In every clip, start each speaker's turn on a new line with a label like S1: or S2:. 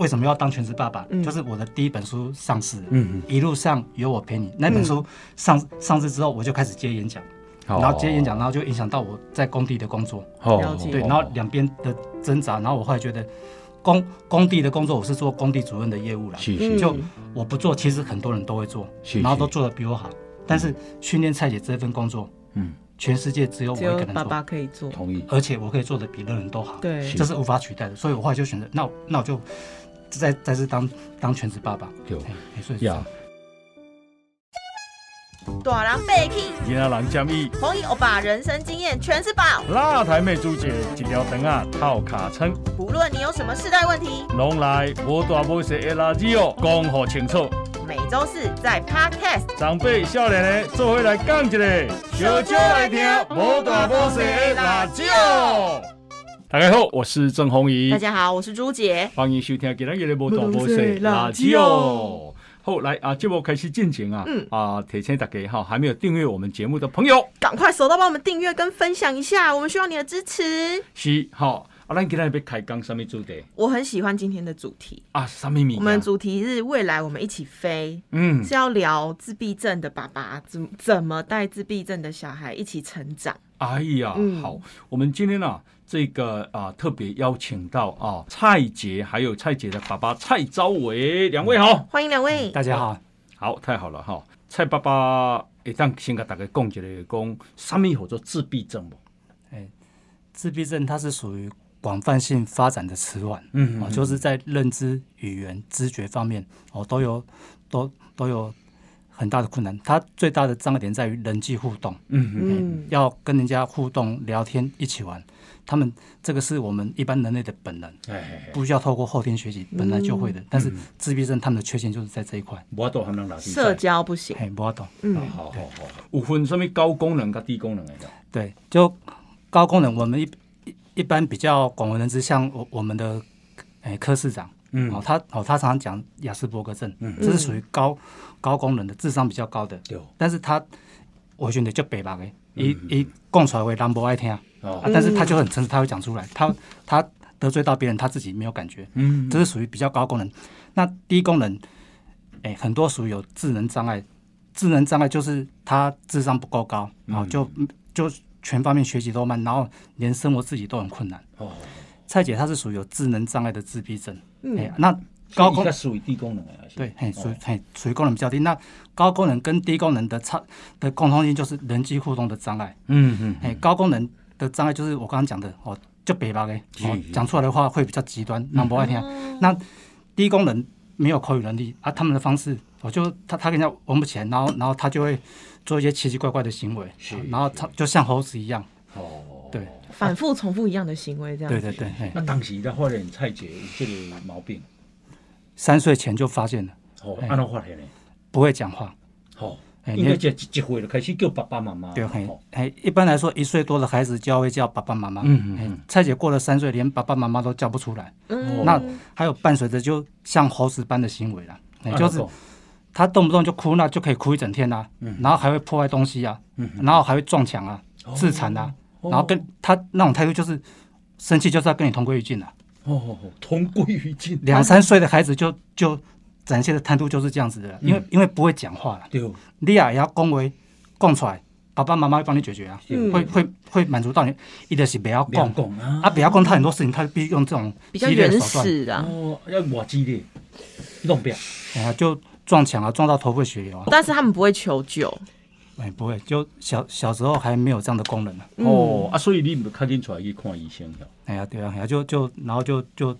S1: 为什么要当全职爸爸？
S2: 嗯。
S1: 就是我的第一本书上市了，
S3: 嗯
S1: 一路上有我陪你那本书上上市之后，我就开始接演讲，
S3: 嗯，
S1: 然后接演讲，然后就影响到我在工地的工作，
S2: 哦，
S1: 对，然后两边的挣扎，然后我后来觉得工工地的工作我是做工地主任的业务啦，
S3: 是是。
S1: 就我不做，其实很多人都会做，
S3: 是，
S1: 然后都做得比我好，但是训练蔡姐这份工作，
S3: 嗯，
S1: 全世界只有我一个人做，
S2: 爸爸可以做，
S3: 同意，
S1: 而且我可以做的比任人都好，
S2: 对。
S3: 是。
S1: 这是无法取代的，所以我后来就选择，那那我就再再次当当全职爸爸，
S3: 对
S1: 哎哎所以是这
S3: 呀
S1: 样，
S2: 大人被气，
S4: 今仔人建议，
S2: 红衣欧巴人生经验全是宝。
S4: 辣台妹主姐一条肠啊套卡称，
S2: 不论你有什么世代问题，
S4: 拢来无大无小的垃圾哦，讲好清楚。
S2: 每周四在 Podcast。
S4: 长辈少年的做伙来讲一个，小酒来听无大无小的辣椒。大家好，我是郑宏仪
S2: 大，家好，我是朱杰。
S4: 欢迎收听今日的无大无小的辣椒。好，来啊，节目开始进行啊，
S2: 嗯
S4: 啊，提醒大家哈，还没有订阅我们节目的朋友，
S2: 赶快手到帮我们订阅跟分享一下，我们需要你的支持。
S4: 是好，啊，咱今日要开讲什么主题
S2: 我很喜欢今天的主题，
S4: 啊？什么米？
S2: 我们的主题是未来我们一起飞，
S4: 嗯
S2: 是要聊自闭症的爸爸怎怎么带自闭症的小孩一起成长。
S4: 哎呀，
S2: 嗯
S4: 好，我们今天呢、这个啊，特别邀请到啊蔡杰，还有蔡杰的爸爸蔡昭伟两位好，
S2: 欢迎两位。
S1: 大家好，
S4: 好，太好了哈。蔡爸爸，一旦先给大家讲一下，讲什么叫做自闭症不？
S1: 自闭症它是属于广泛性发展的迟缓，
S4: 嗯
S1: 哦，就是在认知、语言、知觉方面哦都有都都有很大的困难。它最大的障碍点在于人际互动，
S4: 嗯嗯
S2: 嗯，
S1: 要跟人家互动、聊天、一起玩。他们这个是我们一般人类的本能，
S4: 哎哎，哎
S1: 不需要透过后天学习，本来就会的。但是自闭症他们的缺陷就是在这一块，
S2: 社交不行。
S1: 嘿，不要懂。
S2: 嗯，
S4: 好好好，有分什么高功能跟低功能的？
S1: 对，就高功能，我们一一一般比较广为人知，像我我们的诶科市长，
S4: 嗯。
S1: 哦，他哦他常常讲雅斯伯格症，
S4: 嗯。
S1: 这是属于高高功能的，智商比较高的，
S4: 对
S1: 但是他我觉得就北吧的，一一讲出来话人不爱听，啊，
S4: 哦，
S1: 但是他就很诚实，他会讲出来，他他得罪到别人，他自己没有感觉，
S4: 嗯
S1: 这是属于比较高功能。那低功能，哎，很多属于有智能障碍，智能障碍就是他智商不够高，然后就就全方面学习都慢，然后连生活自己都很困难。
S4: 哦，
S1: 蔡姐她是属于有智能障碍的自闭症，
S2: 嗯。
S1: 哎，那高功
S4: 高功属于低功能的，
S1: 对，嘿，属嘿属于功能比较低。那高功能跟低功能的差的共通性就是人际互动的障碍。
S4: 嗯嗯
S1: 哎，高功能的障碍就是我刚刚讲的哦，就北吧嘞，哦
S4: 是是，
S1: 讲出来的话会比较极端，那不爱听。
S2: 哦。
S1: 那低功能没有口语能力啊，他们的方式，我就他他跟人家玩不起来，然后然后他就会做一些奇奇怪怪的行为，
S4: 是
S1: 然后他就像猴子一样，
S4: 哦，
S1: 对。
S2: 反复重复一样的行为，这样子。
S1: 对对对，
S4: 那当时他发现蔡姐有这个毛病，
S1: 三岁前就发现了，
S4: 哦，
S1: 哎
S4: 安怎发现呢？
S1: 不会讲话，
S4: 哦，
S1: 哎，
S4: 应该
S1: 你
S4: 这一一岁就开始叫爸爸妈妈，
S1: 对，哎一般来说一岁多的孩子就要会叫爸爸妈妈，嘿
S4: 嗯嗯嗯。
S1: 蔡姐过了三岁，连爸爸妈妈都叫不出来，
S2: 嗯。
S1: 那还有伴随着就像猴子般的行为啦，哎就是他动不动就哭，那就可以哭一整天啦、
S4: 嗯。
S1: 然后还会破坏东西啊，然后还会撞墙啊、自残啊，
S4: 哦
S1: 然后跟他那种态度就是生气就是要跟你同归于尽了。
S4: 哦同归于尽，
S1: 两三岁的孩子就就展现的态度就是这样子的，因为因为不会讲话了，
S4: 对，
S1: 你啊也要恭维供出来，爸爸妈妈会帮你解决啊，
S2: 嗯
S1: 会会会满足到你，一的是不要
S4: 两
S1: 供
S4: 讲啊，
S1: 啊，不要供他很多事情，他必须用这种
S2: 比较
S1: 激烈的
S2: 原
S1: 手段，
S2: 始啊，
S4: 哦，要我激烈，弄不了，
S1: 哎呀就撞墙啊，撞到头破血流啊，
S2: 但是他们不会求救。
S1: 哎不会，就小小时候还没有这样的功能呢、啊。
S4: 哦啊，所以你唔较紧出来去看医生了。
S1: 哎呀，对啊，哎呀，就就然后就就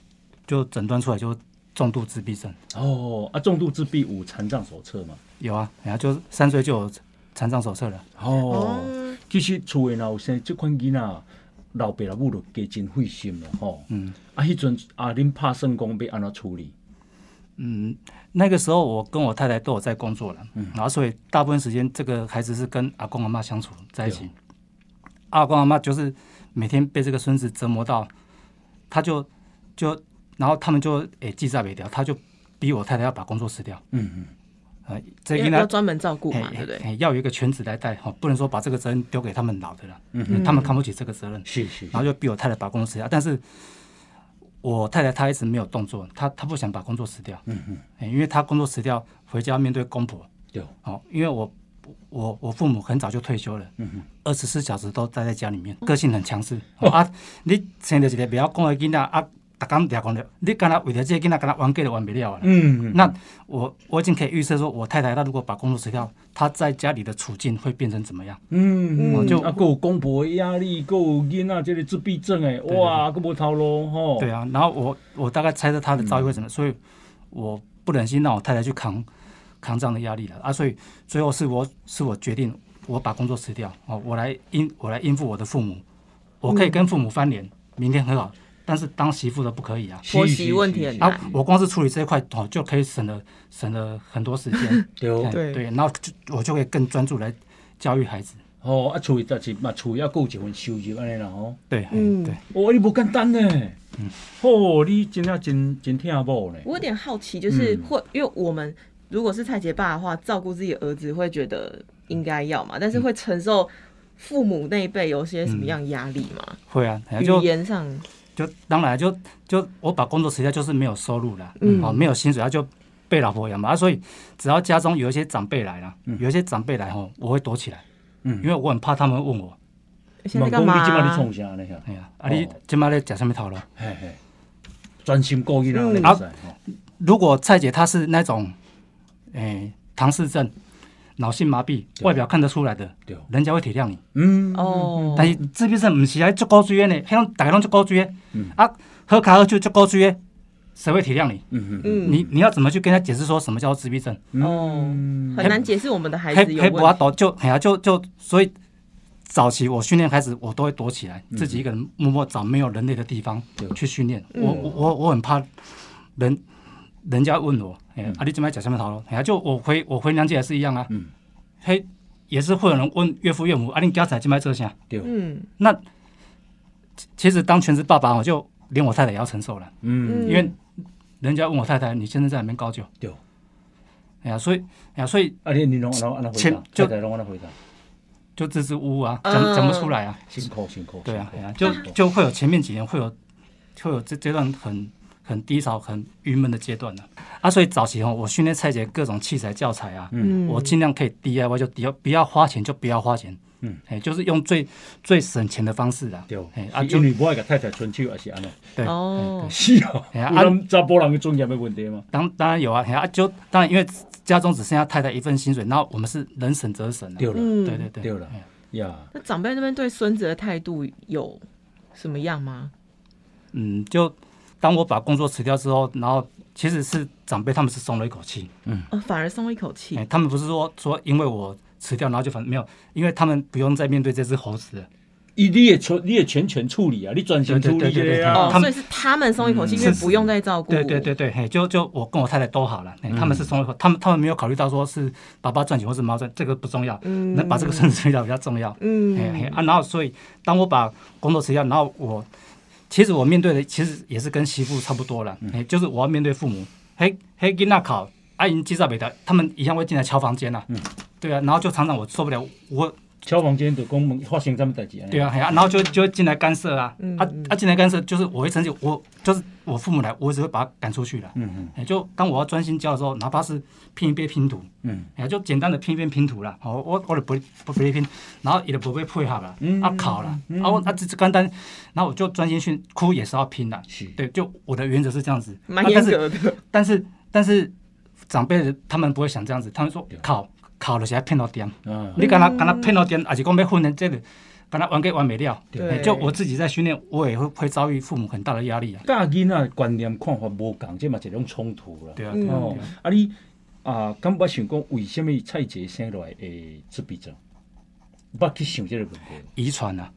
S1: 就诊断出来就重度自闭症，
S4: 哦啊，重度自闭有残障手册嘛？
S1: 有啊，哎呀，就三岁就有残障手册了。
S4: 哦，
S2: 嗯
S4: 其实厝诶若有生即款囡仔，老爸老母就加真费心了吼。
S1: 嗯
S4: 啊，迄阵啊，恁拍算讲要安怎处理？
S1: 嗯，那个时候我跟我太太都有在工作了，
S4: 嗯
S1: 然后所以大部分时间这个孩子是跟阿公阿妈相处在一起，阿公阿妈就是每天被这个孙子折磨到，他就就然后他们就诶记在没掉，他就逼我太太要把工作辞掉，
S4: 嗯嗯，
S1: 呃，这应该
S2: 专门照顾嘛，对不对？
S1: 要有一个全职来带哈，不能说把这个责任丢给他们老的了，
S4: 嗯
S1: 他们扛不起这个责任。
S4: 是是，
S1: 然后就逼我太太把工作辞掉。但是我太太她一直没有动作，她她不想把工作辞掉，
S4: 嗯嗯，
S1: 哎因为她工作辞掉回家面对公婆，
S4: 对，
S1: 哦，因为我我我父母很早就退休了，
S4: 嗯嗯，
S1: 二十四小时都待在家里面，个性很强势、哦啊。你生了一个不要讲的囡仔啊，逐工掠讲了，你干那为了这个囡仔，干那玩计都玩不了啊。
S4: 嗯，
S1: 那我我已经可以预测说，我太太她如果把工作辞掉，她在家里的处境会变成怎么样？
S4: 嗯，
S2: 嗯
S4: 就啊，还有公婆压力，还有囡仔这个自闭症诶，哇，佫无头路吼。
S1: 对啊，然后我我大概猜测她的遭遇会怎么，所以我不忍心让我太太去扛扛这样的压力了啊，所以最后是我是我决定我把工作辞掉哦，我来应我来应付我的父母，我可以跟父母翻脸，明天很好，但是当媳妇的不可以啊。
S2: 婆媳问题很难
S1: 啊，我光是处理这一块哦，就可以省了省了很多时间，
S4: 对
S1: 哎
S2: 对
S1: 对，然后就我就可以更专注来教育孩子。
S4: 哦啊，厝里但是嘛，厝也还有一份收入安尼啦吼。
S1: 对，
S2: 嗯
S1: 嗯，对，
S4: 哦，你不简单呢。嗯，哦，你真正真真听某呢。
S2: 我有点好奇，就是
S4: 嗯
S2: 会、因为我们如果是蔡杰爸的话，照顾自己儿子会觉得应该要嘛，但是会承受父母那一辈有些什么样压力嘛？
S1: 会啊，
S2: 语言上，
S1: 就当然就就我把工作辞掉，就是没有收入啦，
S2: 嗯。
S1: 哦，没有薪水，他就被老婆养嘛，啊，所以只要家中有一些长辈来了，有一些长辈来吼，我会躲起来，
S4: 嗯。
S1: 因为我很怕他们问我，
S2: 现在干嘛、
S4: 你即摆咧创啥呢？遐，
S1: 哎呀，啊，你今麦咧食什么头路？
S4: 嘿嘿，专心顾囡仔
S2: 嗯。
S4: 咧，会使吼。
S1: 如果蔡姐她是那种，诶、唐氏症、脑性麻痹，外表看得出来的
S4: 对，
S1: 人家会体谅你。
S4: 嗯，
S2: 哦，
S1: 但是自闭症不是还足高追的呢，迄种大家拢足高追的，
S4: 嗯。
S1: 啊，喝卡喝酒足高追的，谁会体谅你？
S4: 嗯嗯
S2: 嗯，
S1: 你你要怎么去跟他解释说什么叫自闭症？
S4: 哦，
S2: 很难解释我们的孩子有
S1: 黑不阿
S2: 问题。
S1: 斗就哎呀就就所以早期我训练孩子，我都会躲起来，自己一个人默默找没有人类的地方去训练。我我我很怕人人家问我，哎呀，啊你怎么讲什么头路？哎呀，就我回我回娘家也是一样啊，
S4: 嗯
S1: 嘿，也是会有人问岳父岳母，啊你家仔今麦做啥？
S4: 对，
S2: 嗯
S1: 那其其实当全职爸爸，我就连我太太也要承受了，
S4: 嗯，
S1: 因为人家问我太太，你现在在哪边高就？
S4: 对。
S1: 哎呀，所以哎呀，所以
S4: 啊，你你拢安怎安怎回答？
S1: 前就
S4: 太太拢安怎回答？
S1: 就支支吾吾啊，
S2: 嗯
S1: 讲讲不出来啊。
S4: 辛苦辛苦。
S1: 对啊，
S4: 辛苦
S1: 哎呀，就就会有前面几年会有会有这这段很很低潮、很郁闷的阶段呢、啊。所以早期哦，我训练蔡姐各种器材教材啊，
S2: 嗯，
S1: 我尽量可以 DIY 就 D 不要花钱就不要花钱，
S4: 嗯，
S1: 哎，就是用最最省钱的方式啊，
S4: 对，
S1: 哎啊就
S4: 是因为无爱给太太伸手，还是安怎？
S1: 对，
S2: 哦。
S4: 是啊，
S1: 哎呀
S4: 有咱查甫人的尊严的问题吗？
S1: 当当然有啊，哎呀，就当然因为家中只剩下太太一份薪水，然后我们是能省则省啊，
S4: 对了，
S2: 嗯，
S1: 对对对，
S4: 对了。
S1: 呀，
S2: 那长辈那边对孙子的态度有什么样吗？
S1: 嗯，就当我把工作辞掉之后，然后其实是长辈他们是松了一口气，
S2: 哦，反而松了一口气
S1: 哎、。他们不是说说因为我辞掉，然后就反没有，因为他们不用再面对这只猴子了。
S4: 你你也全你也全权处理啊，你专心处理
S1: 对对对对
S4: 啊
S2: 哦，
S1: 他们
S2: 所以是他们松一口气，因为不用再照顾。
S1: 对对对对，嘿，就就我跟我太太都好了，哎、他
S4: 嗯
S1: 们是松一口，他们他们没有考虑到说是爸爸赚钱或是妈赚，这个不重要，
S2: 嗯，
S1: 能把这个孙子处理掉比较重要。
S2: 嗯，
S1: 啊，然后所以当我把工作辞掉，然后我其实我面对的其实也是跟媳妇差不多了，哎、就是我要面对父母，嘿嘿，给那考阿姨介绍北的，他们一样会进来敲房间呐、
S4: 嗯。
S1: 对啊，然后就常常我受不了，我
S4: 敲房间就讲问发生什么代志啊？
S1: 对啊，然后就就进来干涉啊，啊啊进来干涉，就是我会生气，我就是我父母来，我只会把他赶出去了。
S4: 嗯嗯。
S1: 哎，就当我要专心教的时候，哪怕是拼一遍拼图，
S4: 嗯。
S1: 哎，就简单的拼一遍拼图啦，哦，我我就不不不会拼，然后也就不会配合了，
S4: 嗯
S1: 啊考了，
S4: 然
S1: 后我啊这这简单，然后我就专心训，哭也是要拼的，
S4: 是，
S1: 对，就我的原则是这样子，
S2: 蛮
S1: 啊但是
S2: 严格的。
S1: 但是但是长辈的他们不会想这样子，他们说考考了是要骗到点。
S4: 啊，
S1: 你敢若敢若骗到点，还是讲要训练这个，敢若玩给玩没了。
S2: 对
S1: 哎就我自己在训练，我也会会遭遇父母很大的压力啊。
S4: 教囡仔的观念看法无共，这嘛是一种冲突啦。
S1: 对啊，
S2: 嗯
S1: 对啊，
S4: 哦
S1: 啊，
S4: 啊你啊，敢捌想讲为什么蔡杰生落来会自闭症？捌去想这个问题，
S1: 遗传啊，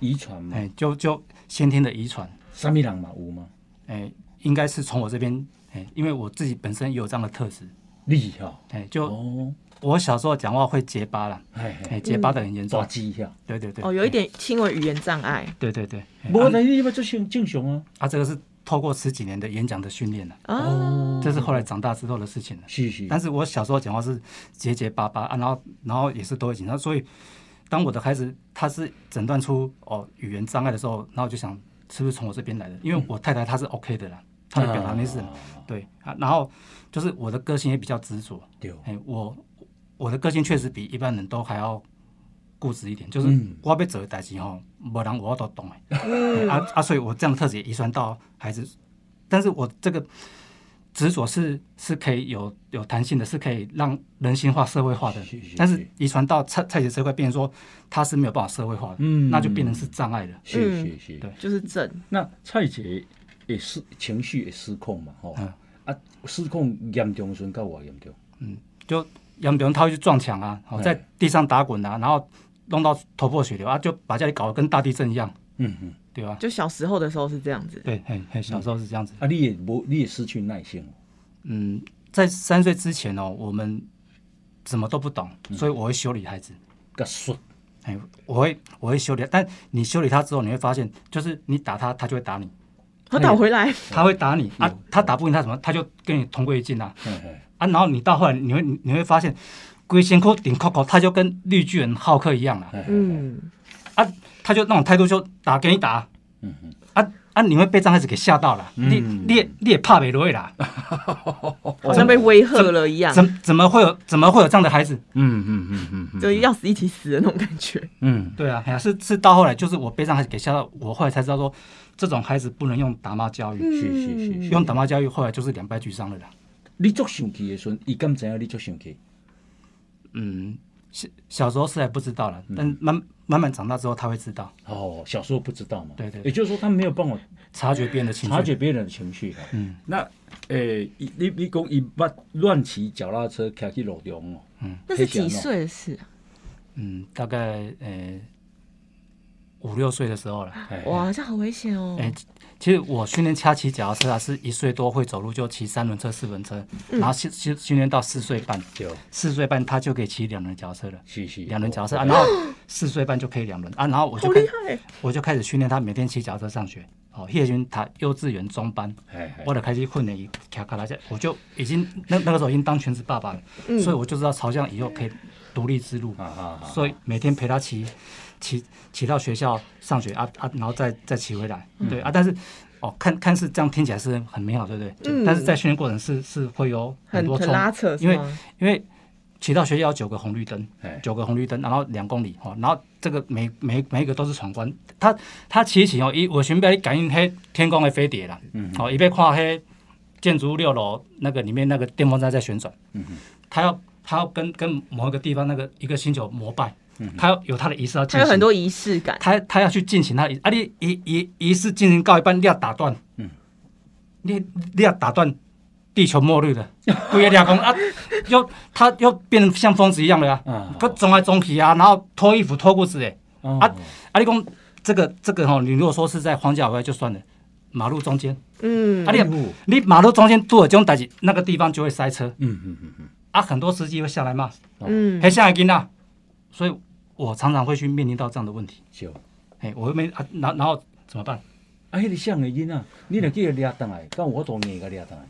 S4: 遗传嘛，
S1: 哎，就就先天的遗传，
S4: 啥物人嘛有吗？
S1: 哎，应该是从我这边，哎，因为我自己本身也有这样的特质，
S4: 厉害，
S1: 哎，就
S4: 哦，
S1: 我小时候讲话会结巴啦，
S4: 嘿
S1: 哎，
S4: 嘿，
S1: 结巴的很严重。
S4: 大，鸡遐，
S1: 对对对。
S2: 哦，，有一点轻微语言障碍。
S1: 对对对，哎
S4: 无
S1: 啊
S4: 但是你要做正正常啊，
S1: 啊，这个是透过十几年的演讲的训练了，
S2: 哦，
S1: 这是后来长大之后的事情了。
S4: 是是，
S1: 但是我小时候讲话是结结巴巴啊，然后然后也是都会紧张，所以当我的孩子他是诊断出哦语言障碍的时候，然后我就想是不是从我这边来的？因为我太太她是 OK 的啦，她的表达没事。
S4: 啊。
S1: 对啊，然后就是我的个性也比较执着，
S4: 对，
S1: 哎，我我的个性确实比一般人都还要固执一点，就是
S4: 嗯。
S1: 我要做的代志吼，无人我都懂哎、
S2: 嗯。
S1: 啊啊，所以我这样的特质也遗传到孩子，但是我这个执着是是可以有有弹性的，是可以让人性化、社会化的。
S4: 是是是，
S1: 但是遗传到蔡蔡姐这块，变成说他是没有办法社会化的，
S4: 嗯。
S1: 那就变成是障碍了。
S4: 是
S2: 嗯
S4: 是。是，
S1: 对。
S2: 就是正，
S4: 那蔡姐也是情绪也失控嘛，吼、
S1: 嗯。
S4: 啊，失控严重的时候到我严重，嗯
S1: 就杨炳他会去撞墙啊，在地上打滚啊，然后弄到头破血流啊，就把家里搞得跟大地震一样，
S4: 嗯嗯，
S1: 对吧？
S2: 就小时候的时候是这样子。
S1: 对，嘿，嘿，小时候是这样子。
S4: 啊，你也不，你也失去耐心哦，
S1: 嗯，在三岁之前哦，我们什么都不懂，
S4: 嗯
S1: 所以我会修理孩子。
S4: 个顺，
S1: 哎，我会我会修理，但你修理他之后，你会发现，就是你打他，他就会打你，
S2: 他倒回来，
S1: 他会打你。啊，他打不赢他什么，他就跟你同归于尽啊。啊，然后你到后来你会你会发现，龟仙窟顶扣扣，他就跟绿巨人浩克一样了
S2: 嗯，
S1: 啊，他就那种态度就打给你打，
S4: 嗯嗯，
S1: 啊啊，你会被这样孩子给吓到了，你
S4: 嗯。
S1: 你也你也怕没落啦，
S2: 好像被威吓了一样，
S1: 怎怎么会有怎么会有这样的孩子？
S4: 嗯嗯嗯嗯嗯，
S2: 就要死一起死的那种感觉。
S4: 嗯，
S1: 对啊，哎呀，是是到后来就是我被这样孩子给吓到，我后来才知道说，这种孩子不能用打骂教育，
S4: 是是是是，
S1: 用打骂教育后来就是两败俱伤了啦。
S4: 你足生气的时阵，伊敢知影你足生气？
S1: 嗯，小小时候是还不知道了，
S4: 嗯
S1: 但慢慢慢长大之后他会知道，
S4: 哦，小时候不知道嘛，
S1: 对对
S4: 也就是说他没有办法
S1: 察觉别人的情绪。
S4: 察觉别人的情绪。
S1: 嗯，
S4: 那诶，伊你你讲伊捌乱骑脚踏车开去路中哦，
S2: 那是几岁的事啊？
S1: 嗯，大概呃五六岁的时候了。
S4: 哎。
S2: 哇，这好危险哦！
S1: 哎、其实我训练他骑脚踏车啊，是一岁多会走路就骑三轮车、四轮车，然后训训训练到四岁半，
S4: 对，
S1: 四岁半他就可以骑两轮脚踏车了。
S4: 是是，
S1: 两轮脚踏车啊，然后四岁半就可以两轮。啊，然后我就
S2: 好
S1: 开我就开始训练他每天骑脚踏车上学。哦，叶军他幼稚园中班，我就开始训练伊骑卡拉车，我就已经那那个时候已经当全职爸爸了，
S2: 嗯。
S1: 所以我就知道朝向以后可以独立之路，所以每天陪他骑骑骑到学校上学啊啊，然后再再骑回来，对啊，但是哦，看看似这样听起来是很美好，对不对？
S2: 嗯。
S1: 但是在训练过程是是会有
S2: 很
S1: 多冲，
S2: 很拉扯，
S1: 因为因为骑到学校有九个红绿灯
S4: 哎，
S1: 九个红绿灯，然后两公里哦，然后这个每每每一个都是闯关，他他骑行哦，伊我寻被感应黑天空的飞碟啦，
S4: 嗯。
S1: 哦，伊被看黑建筑物六楼那个里面那个电风扇在旋转，
S4: 嗯哼。
S1: 他要他要跟跟某一个地方那个一个星球膜拜，
S4: 嗯。
S1: 他要有他的仪式要进行，
S2: 他有很多仪式感。
S1: 他他要去进行他的仪啊，你仪仪仪式进行到一半，你要打断，
S4: 嗯。
S1: 你你要打断地球末日了，规个俩公啊，又他又变成像疯子一样的啊，
S4: 嗯
S1: 他冲来冲去啊，然后脱衣服脱裤子哎，
S4: 啊
S1: 啊啊，你讲这个这个哈，你如果说是在荒郊野外就算了，马路中间，
S2: 嗯。
S1: 啊，你你马路中间做了这种代志，那个地方就会塞车。
S4: 嗯嗯嗯嗯，
S1: 啊，很多司机会下来骂，
S2: 嗯
S1: 还下来跟啊，所以我常常会去面临到这样的问题，
S4: 是。
S1: 哎，我又没啊，然然后怎么办？
S4: 啊，迄个像的囡仔，你若叫伊掠倒来，敢有法度硬甲掠倒来？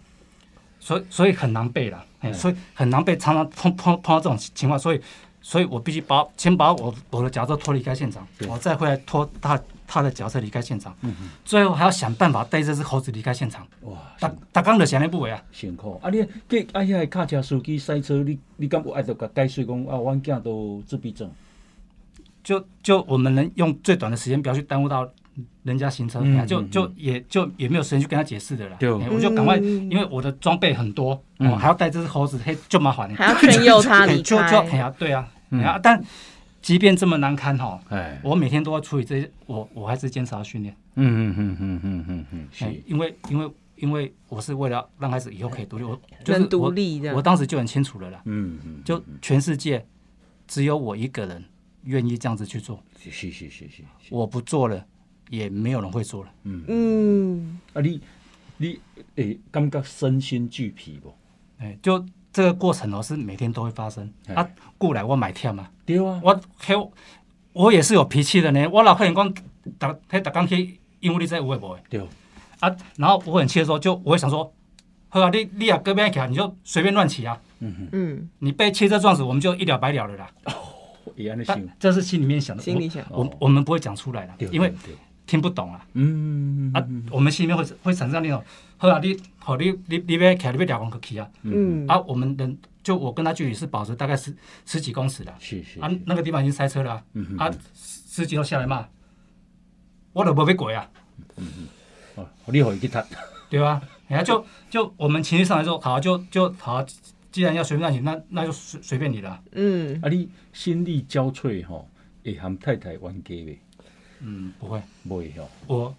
S1: 所以所以很难背啦，哎，
S4: 嗯
S1: 所以很难背，常常碰碰碰到这种情况，所以所以我必须把先把我我的脚车拖离开现场，我再回来拖他他的脚车离开现场，
S4: 嗯嗯，
S1: 最后还要想办法带这只猴子离开现场。
S4: 哇，
S1: 大大刚的想那不为啊，
S4: 辛苦。啊，你计啊，遐个卡车司机塞车，你你敢有爱着甲解释讲啊，阮囝都自闭症？
S1: 就就我们能用最短的时间，不要去耽误到人家行车，
S4: 嗯
S1: 哎就
S4: 嗯
S1: 就也就也没有时间去跟他解释的了。
S4: 对
S1: 哎我就赶快，
S2: 嗯
S1: 因为我的装备很多，
S4: 嗯
S1: 哦，还要带这只猴子，嘿，就麻烦了。
S2: 还要劝诱他 离
S1: 开就就哎
S2: 开。
S1: 呀，对啊，
S4: 嗯
S1: 哎呀，但即便这么难堪哈，
S4: 哎，
S1: 我每天都要处理这些，我我还是坚持要训练，
S4: 嗯嗯嗯嗯嗯嗯嗯，
S1: 因为因为因为我是为了让孩子以后可以独立，我就是
S2: 独
S1: 我
S2: 立的。
S1: 我当时就很清楚了啦，
S4: 嗯嗯，
S1: 就全世界只有我一个人愿意这样子去做，
S4: 是是是是是，
S1: 我不做了，也没有人会做了。
S4: 嗯，
S2: 嗯，
S4: 啊，你你诶感觉身心俱疲不？
S1: 哎，就这个过程哦，是每天都会发生
S4: 哎
S1: 啊。过来我买跳嘛，
S4: 对啊，
S1: 我嘿，我也是有脾气的呢。我老客人讲，逐嘿逐工去，因为你在有诶无诶
S4: 对，
S1: 啊。然后我很气的时候，就我会想说，好啊，你你也隔壁起来，你就随便乱骑啊。
S4: 嗯嗯，
S2: 嗯，
S1: 你被汽车撞死，我们就一了百了了啦。
S4: 会安尼想
S1: 但，这是心里面想的，
S2: 心里想，
S1: 我我
S4: 哦
S1: 我们不会讲出来的，因为
S4: 对
S1: 听不懂啊。
S4: 嗯
S1: 啊，我们心里面会会产生那种，好啊，你好你你你要开你要两公去啊，
S2: 嗯，
S1: 啊，我们人就我跟他距离是保持大概十十几公尺的，
S4: 是是
S1: 啊，那个地方已经塞车了啊，
S4: 嗯哼
S1: 啊，司机都下来骂，我都无要过啊，嗯
S4: 哦，你互伊去踢，
S1: 对吧？然后就就我们情绪上来说，好就就好，既然要随便让你，那那就随随便你了。
S2: 嗯，
S4: 啊，你心力交瘁吼，会和太太冤家袂？
S1: 嗯，不会，
S4: 不会吼，
S1: 我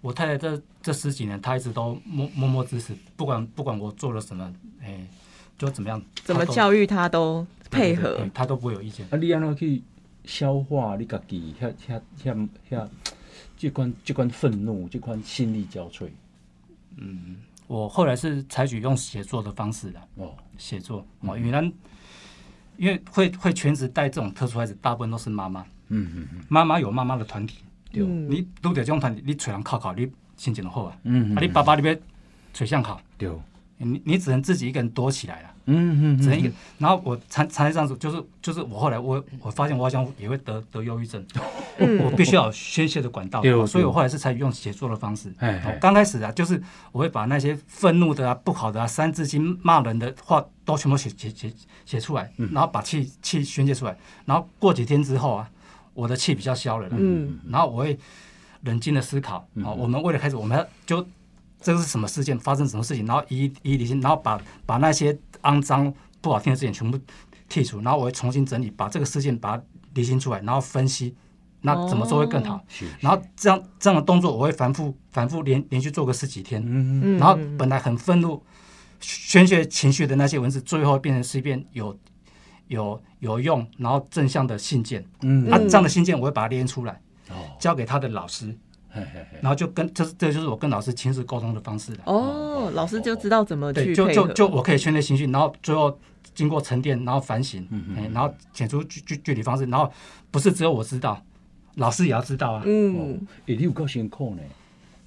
S1: 我太太这这十几年，他一直都默默默支持，不管不管我做了什么，哎，就怎么样，
S2: 怎么教育他都配合
S1: 对对对，她都不会有意见。
S4: 啊，你安怎去消化你家己遐遐遐遐这款这款愤怒，这款心力交瘁？
S1: 嗯我后来是采取用写作的方式的
S4: 哦，
S1: 写作哦，因为咱因为会会全职带这种特殊孩子，大部分都是妈妈，
S4: 嗯嗯嗯
S1: 妈妈有妈妈的团体，
S4: 对
S2: 嗯
S1: 你拄着这种团体，你找人靠靠，你心情就好啊。
S4: 嗯
S1: 啊，你爸爸你要找向好，
S4: 对，
S1: 你你只能自己一个人躲起来了。
S4: 嗯嗯
S1: 只能一个。然后我常常这样子，就是就是我后来我我发现我好像也会得得忧郁症，
S2: 嗯
S1: 我必须要有宣泄的管道
S4: 对，
S1: 所以我后来是采取用写作的方式。
S4: 哎
S1: 刚开始啊，就是我会把那些愤怒的啊、不好的啊、三字经骂人的话都全部写写写写出来，然后把气气宣泄出来。然后过几天之后啊，我的气比较消了啦，
S2: 嗯
S1: 然后我会冷静的思考，好、我们为了开始，我们要就这个是什么事件，发生什么事情，然后一一理清，然后把把那些肮脏不好听的事情全部剔除，然后我会重新整理，把这个事件把它理清出来，然后分析，那怎么做会更好。
S4: 是，
S1: 然后这样这样的动作，我会反复反复连连续做个十几天，
S4: 嗯。
S2: 嗯，
S1: 然后本来很愤怒、宣泄情绪的那些文字，最后变成是一篇有有有用，然后正向的信件。
S4: 嗯。
S1: 啊，这样的信件我会把它列出来，
S4: 哦，
S1: 交给他的老师，然后就跟这这就是我跟老师亲自沟通的方式了。
S2: 哦，老师就知道怎么
S1: 对，就
S2: 去，
S1: 就就我可以宣泄情绪，然后最后经过沉淀，然后反省，
S4: 嗯
S1: 嗯，然后写出具具具体方式，然后不是只有我知道，老师也要知道啊。
S2: 嗯，
S4: 诶，你有够辛苦呢。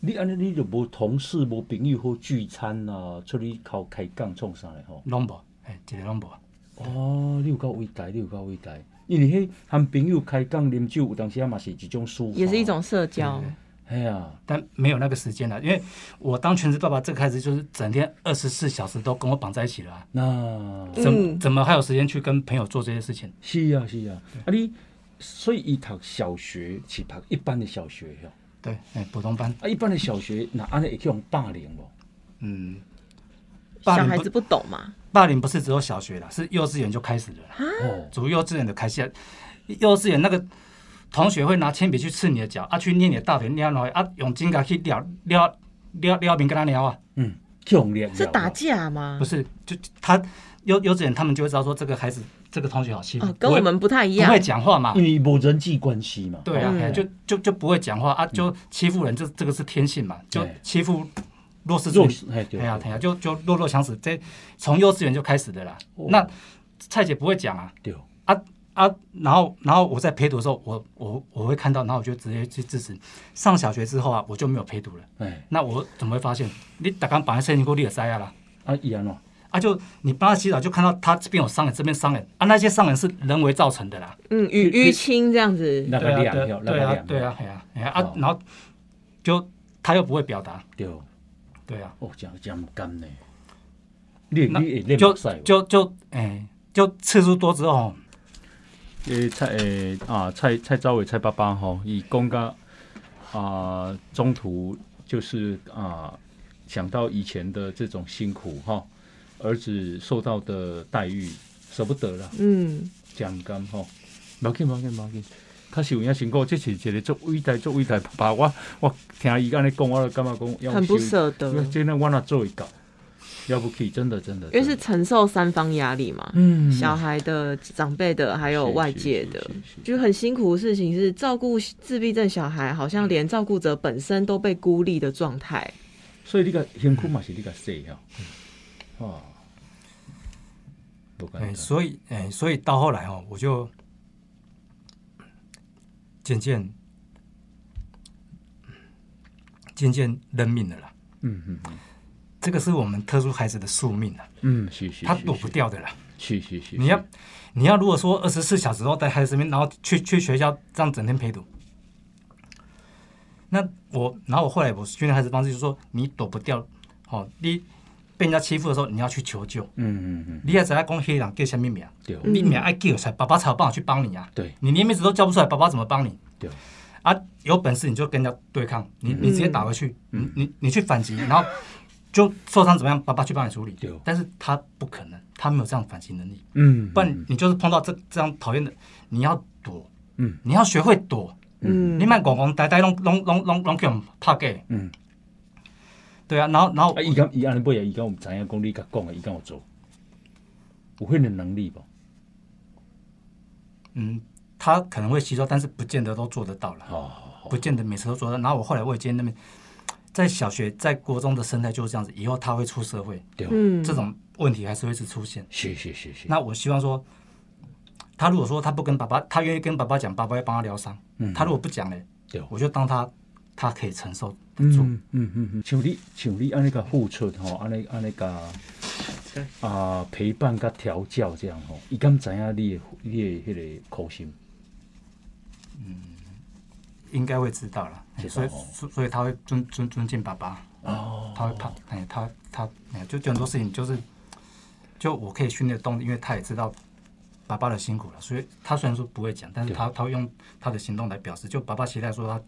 S4: 你安尼你就无同事无朋友好聚餐啊，出去靠开讲创啥嘞吼？
S1: 拢无，哎，一个拢无。
S4: 哦，你有够伟大，你有够伟大。因为迄和朋友开讲啉酒，有当时啊嘛是一种舒服，
S2: 也是一种社交，
S4: 哎呀，
S1: 但没有那个时间了，因为我当全职爸爸，这个孩子就是整天二十四小时都跟我绑在一起了、
S4: 那
S1: 怎怎么还有时间去跟朋友做这些事情？
S4: 是啊是啊，啊你所以伊读小学是读一般的小学哟，
S1: 对，哎，普通班，
S4: 啊一般的小学那安尼会去用霸凌哦？
S1: 嗯，
S2: 小孩子不懂嘛，
S1: 霸凌不是只有小学了，是幼稚园就开始了啦，
S4: 哦，
S1: 从幼稚园的开始，幼稚园那个同学会拿铅笔去刺你的脚啊，去捏你的大腿，捏哪啊，用指甲去撩撩撩撩面跟他撩啊，
S4: 嗯，去用练
S2: 是打架吗？
S1: 不？是，就他幼幼稚园他们就会知道说这个孩子这个同学好欺负，
S2: 哦，跟我们不太一样。
S1: 不会，讲话嘛。
S4: 因，为无人际关系嘛。
S1: 对啊，就就就不会讲话啊，就欺负人，这这个是天性嘛，就欺负弱势
S4: 弱
S1: 族
S4: 势哎
S1: 呀哎呀，就就弱肉强食，这从幼稚园就开始的啦。
S4: 哦
S1: 那蔡姐不会讲啊
S4: 对，
S1: 啊啊，然后然后我在陪读的时候，我我我会看到，然后我就直接去支持。上小学之后啊，我就没有陪读了。
S4: 哎
S1: 那我怎么会发现你打刚把那身体过你也塞啊啦？
S4: 啊伊安怎？
S1: 啊，就你帮他洗澡，就看到他这边有伤痕，这边伤痕啊，那些伤痕是人为造成的啦。
S2: 嗯，淤淤青这样子，
S4: 那
S1: 对啊，对
S4: 个亮
S1: 对啊
S4: 个亮，
S1: 对啊，哎呀，哎呀啊
S4: 哦，
S1: 然后就他又不会表达，
S4: 对，
S1: 对啊，
S4: 哦，真真干呢。你你
S1: 那
S4: 会练
S1: 就？就就哎，就次数多之后，
S4: 诶蔡诶啊蔡蔡昭伟蔡爸爸吼，以公家啊中途就是啊想到以前的这种辛苦哈，儿子受到的待遇舍不得了，
S2: 嗯，
S4: 真不甘吼，无要紧无要紧无要紧，确实有影辛苦，这是一个足伟大足伟大的爸爸，我我听伊安尼讲，我就感觉讲要
S2: 很不舍得，
S4: 因为真的我那做一搞，了不起，真的真的，
S2: 因为是承受三方压力嘛，
S4: 嗯。
S2: 小孩的、长辈的，还有外界的，就很辛苦的。事情是。照顾自闭症小孩，好像连照顾者本身都被孤立的状态。
S4: 所以你个辛苦嘛是你个说吼，哦，不简
S1: 哎，
S4: 单，
S1: 所以哎，所以到后来哦，我就渐渐渐渐认命了啦。
S4: 嗯嗯嗯
S1: 这个是我们特殊孩子的宿命啊，
S4: 嗯，是是，是
S1: 他躲不，掉的啦。
S4: 是是是，
S1: 你要你要如果说二十四小时都在孩子身边，然后去去学校这样整天陪读，那我，然后我后来我训练孩子方式就是说，你躲不掉，哦，你被人家欺负的时候，你要去求救。
S4: 嗯嗯嗯，
S1: 你也知道讲黑人叫什么名，
S4: 对。
S1: 你名爱叫出来，爸爸才有办法去帮你啊。
S4: 对。
S1: 你连名字都叫不出来，爸爸怎么帮你？
S4: 对。
S1: 啊，有本事你就跟人家对抗，你你直接打回去，你你你去反击，然后就受伤怎么样，爸爸去帮你处理。
S4: 对。
S1: 但是他不可能，他没有这样反击能力，
S4: 嗯，
S1: 不然你就是碰到这这样讨厌的，你要躲，
S4: 嗯，
S1: 你要学会躲，
S2: 嗯。
S1: 你慢讲讲呆呆拢拢拢拢拢叫人拍给，
S4: 嗯，
S1: 对啊，然后然后
S4: 啊，伊敢伊安尼尾啊，伊敢有知影讲你甲讲的，伊敢有做，有迄个能力无？
S1: 嗯，他可能会吸收，但是不见得都做得到了。
S4: 哦，
S1: 不见得每次都做得到。然后我后来我也见那边，在小学、在国中的生态就是这样子，以后他会出社会，
S4: 对，
S2: 嗯，
S1: 这种问题还是会一直出现。
S4: 是是是是，
S1: 那我希望说，他如果说他不跟爸爸，他愿意跟爸爸讲，爸爸会帮他疗伤。
S4: 嗯
S1: 他如果不讲嘞
S4: 对，
S1: 我就当他他可以承受得住。
S4: 嗯嗯嗯嗯，像你像你安尼个付出吼，安尼安尼个啊陪伴甲调教这样吼，伊敢知影你的你的迄个苦心？
S1: 嗯应该会知道了，所以所所以他会尊尊尊敬爸爸，
S4: 哦，
S1: 他会怕，哎，他他哎，就就很多事情就是，就我可以训练得动，因为他也知道爸爸的辛苦了，所以他虽然说不会讲，但是他他会用他的行动来表示，就爸爸期待说他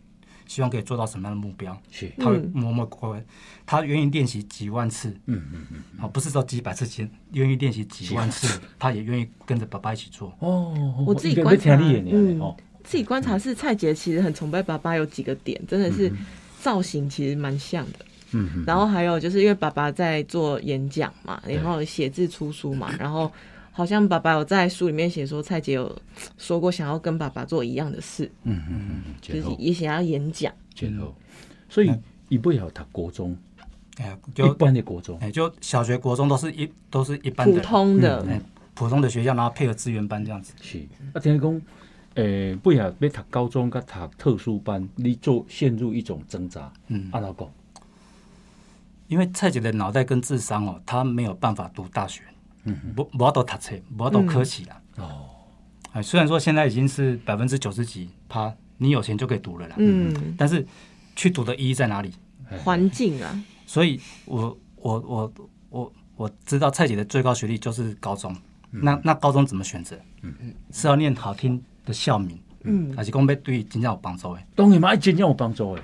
S1: 希望可以做到什么样的目标，
S4: 是，
S1: 他会
S2: 嗯
S1: 默默乖乖，他愿意练习几万次，
S4: 嗯嗯嗯，
S1: 啊，不是说几百次，其实愿意练习几万次，他也愿意跟着爸爸一起做。
S2: 哦我
S4: 哦，
S2: 自己观察嗯
S4: 吼，
S2: 自己观察是蔡杰其实很崇拜爸爸，有几个点真的是造型其实蛮像的。
S4: 嗯嗯，
S2: 然后还有就是因为爸爸在做演讲嘛，然后写字出书嘛，然后好像爸爸有在书里面写说蔡姐有说过想要跟爸爸做一样的事，
S4: 嗯嗯嗯，
S2: 就是也想要演讲。
S4: 真好，所以伊尾后读国中，
S1: 哎就，
S4: 一
S1: 就
S4: 般的国中，
S1: 哎就小学、国中都是一都是一般
S2: 普通的，
S1: 哎普通的学校，然后配合资源班这样子。
S4: 是啊，听讲。诶，尾下要读高中，跟读特殊班，你做陷入一种挣扎。
S1: 嗯，
S4: 阿老讲？
S1: 因为蔡姐的脑袋跟智商哦，她没有办法读大学，嗯，不，不要都读册，不要都科系啦。
S4: 哦，
S1: 哎，虽然说现在已经是百分之九十几趴，你有钱就可以读了啦，
S2: 嗯，
S1: 但是去读的意义在哪里？
S2: 环境啊，
S1: 所以我我我我我知道蔡姐的最高学历就是高中，那那高中怎么选择？嗯。嗯，是要念好听的校名，
S2: 嗯。
S1: 还是讲要对真正有帮助的？
S4: 当然嘛，爱真正有帮助的。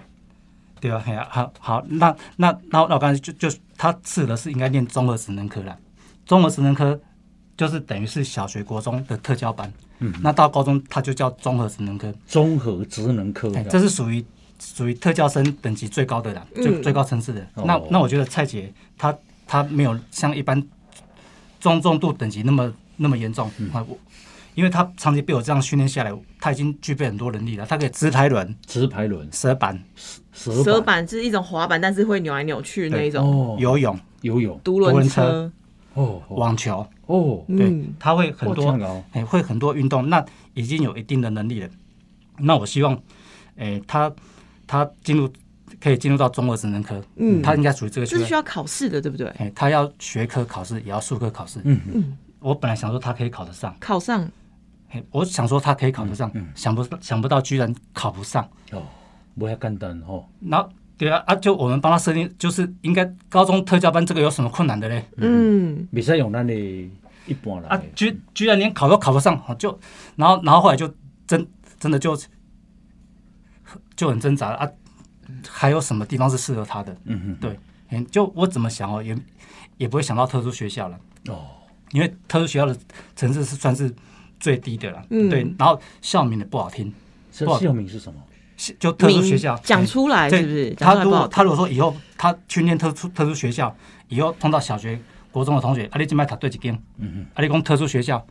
S1: 对啊，嘿啊，好好，那那那那我刚才就就他适合的是应该念综合职能科啦，综合职能科就是等于是小学、国中的特教班，嗯，那到高中它就叫综合职能科，
S4: 综合职能科
S1: 哎，这是属于属于特教生等级最高的啦，最
S2: 嗯。
S1: 最高层次的。
S4: 哦。
S1: 那那我觉得蔡姐她她没有像一般中重度等级那么那么严重。
S4: 嗯。
S1: 啊，我因为他长期被我这样训练下来，他已经具备很多能力了，他可以直排轮、
S4: 直排轮、
S1: 蛇板、
S4: 蛇
S2: 蛇板是一种滑板，但是会扭来扭去那一种。
S4: 哦，
S1: 游泳、
S4: 游泳。
S2: 独轮车，
S4: 哦哦
S1: 网球。
S4: 哦，
S1: 对
S2: 嗯，
S1: 他会很多哎，会很多运动，那已经有一定的能力了。那我希望，哎，他他进入可以进入到综合职能科，
S2: 嗯
S1: 他应该属于这个区块。
S2: 这是需要考试的，对不对？
S1: 哎，他要学科考试，也要术科考试。
S4: 嗯
S2: 嗯，
S1: 我本来想说他可以考得上，
S2: 考上，
S1: 哎，我想说他可以考得上，
S4: 嗯
S1: 想不想不到居然考不上。
S4: 哦，不要干单吼。
S1: 然后对啊啊，就我们帮他设定，就是应该高中特教班这个有什么困难的嘞？
S2: 嗯，
S4: 比赛用咱的一般
S1: 啊，居居然连考都考不上，哦就然后然后后来就真真的就就很挣扎啊，还有什么地方是适合他的？
S4: 嗯哼，
S1: 对，嗯，就我怎么想哦，也也不会想到特殊学校了，
S4: 哦，
S1: 因为特殊学校的层次是算是最低的了，
S2: 嗯
S1: 对，然后校名也不好听，不好
S4: 这校名是什么？
S1: 就特殊学校。
S2: 名讲
S1: 哎
S2: 出来是不是？
S1: 他如果他如果说以后他去念特殊特殊学校，以后碰到小学、国中的同学，啊，你今摆读对一间，
S4: 嗯
S1: 啊，你讲特殊学校，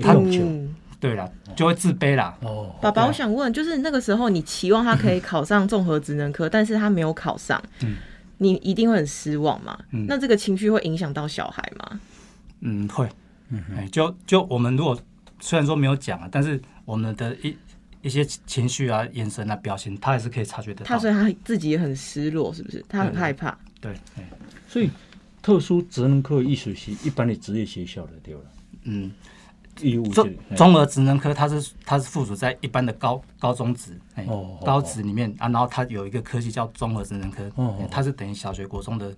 S1: 他
S4: 用球。
S2: 嗯
S1: 对了，就会自卑啦。
S4: 哦，
S2: 爸爸，我想问，就是那个时候你期望他可以 考上综合职能科，但是他没有考上，
S1: 嗯。
S2: 你一定会很失望嘛？
S1: 嗯。
S2: 那这个情绪会影响到小孩吗？
S1: 嗯，会，嗯，就就我们如果虽然说没有讲啊，但是我们的一一些情绪啊、眼神啊、表情，他还是可以察觉得到
S2: 他所。以他自己也很失落，是不是？他很害怕。
S1: 对，哎
S4: 所以特殊职能科艺术系一般的职业学校的对了。
S1: 嗯，中
S4: 义务这里嘿
S1: 中儿职能科，它是它是附属在一般的高高中职，哎、
S4: 哦哦
S1: 高职里面啊，然后它有一个科系叫综合职能科，
S4: 哦哦
S1: 哎它是等于小学、国中的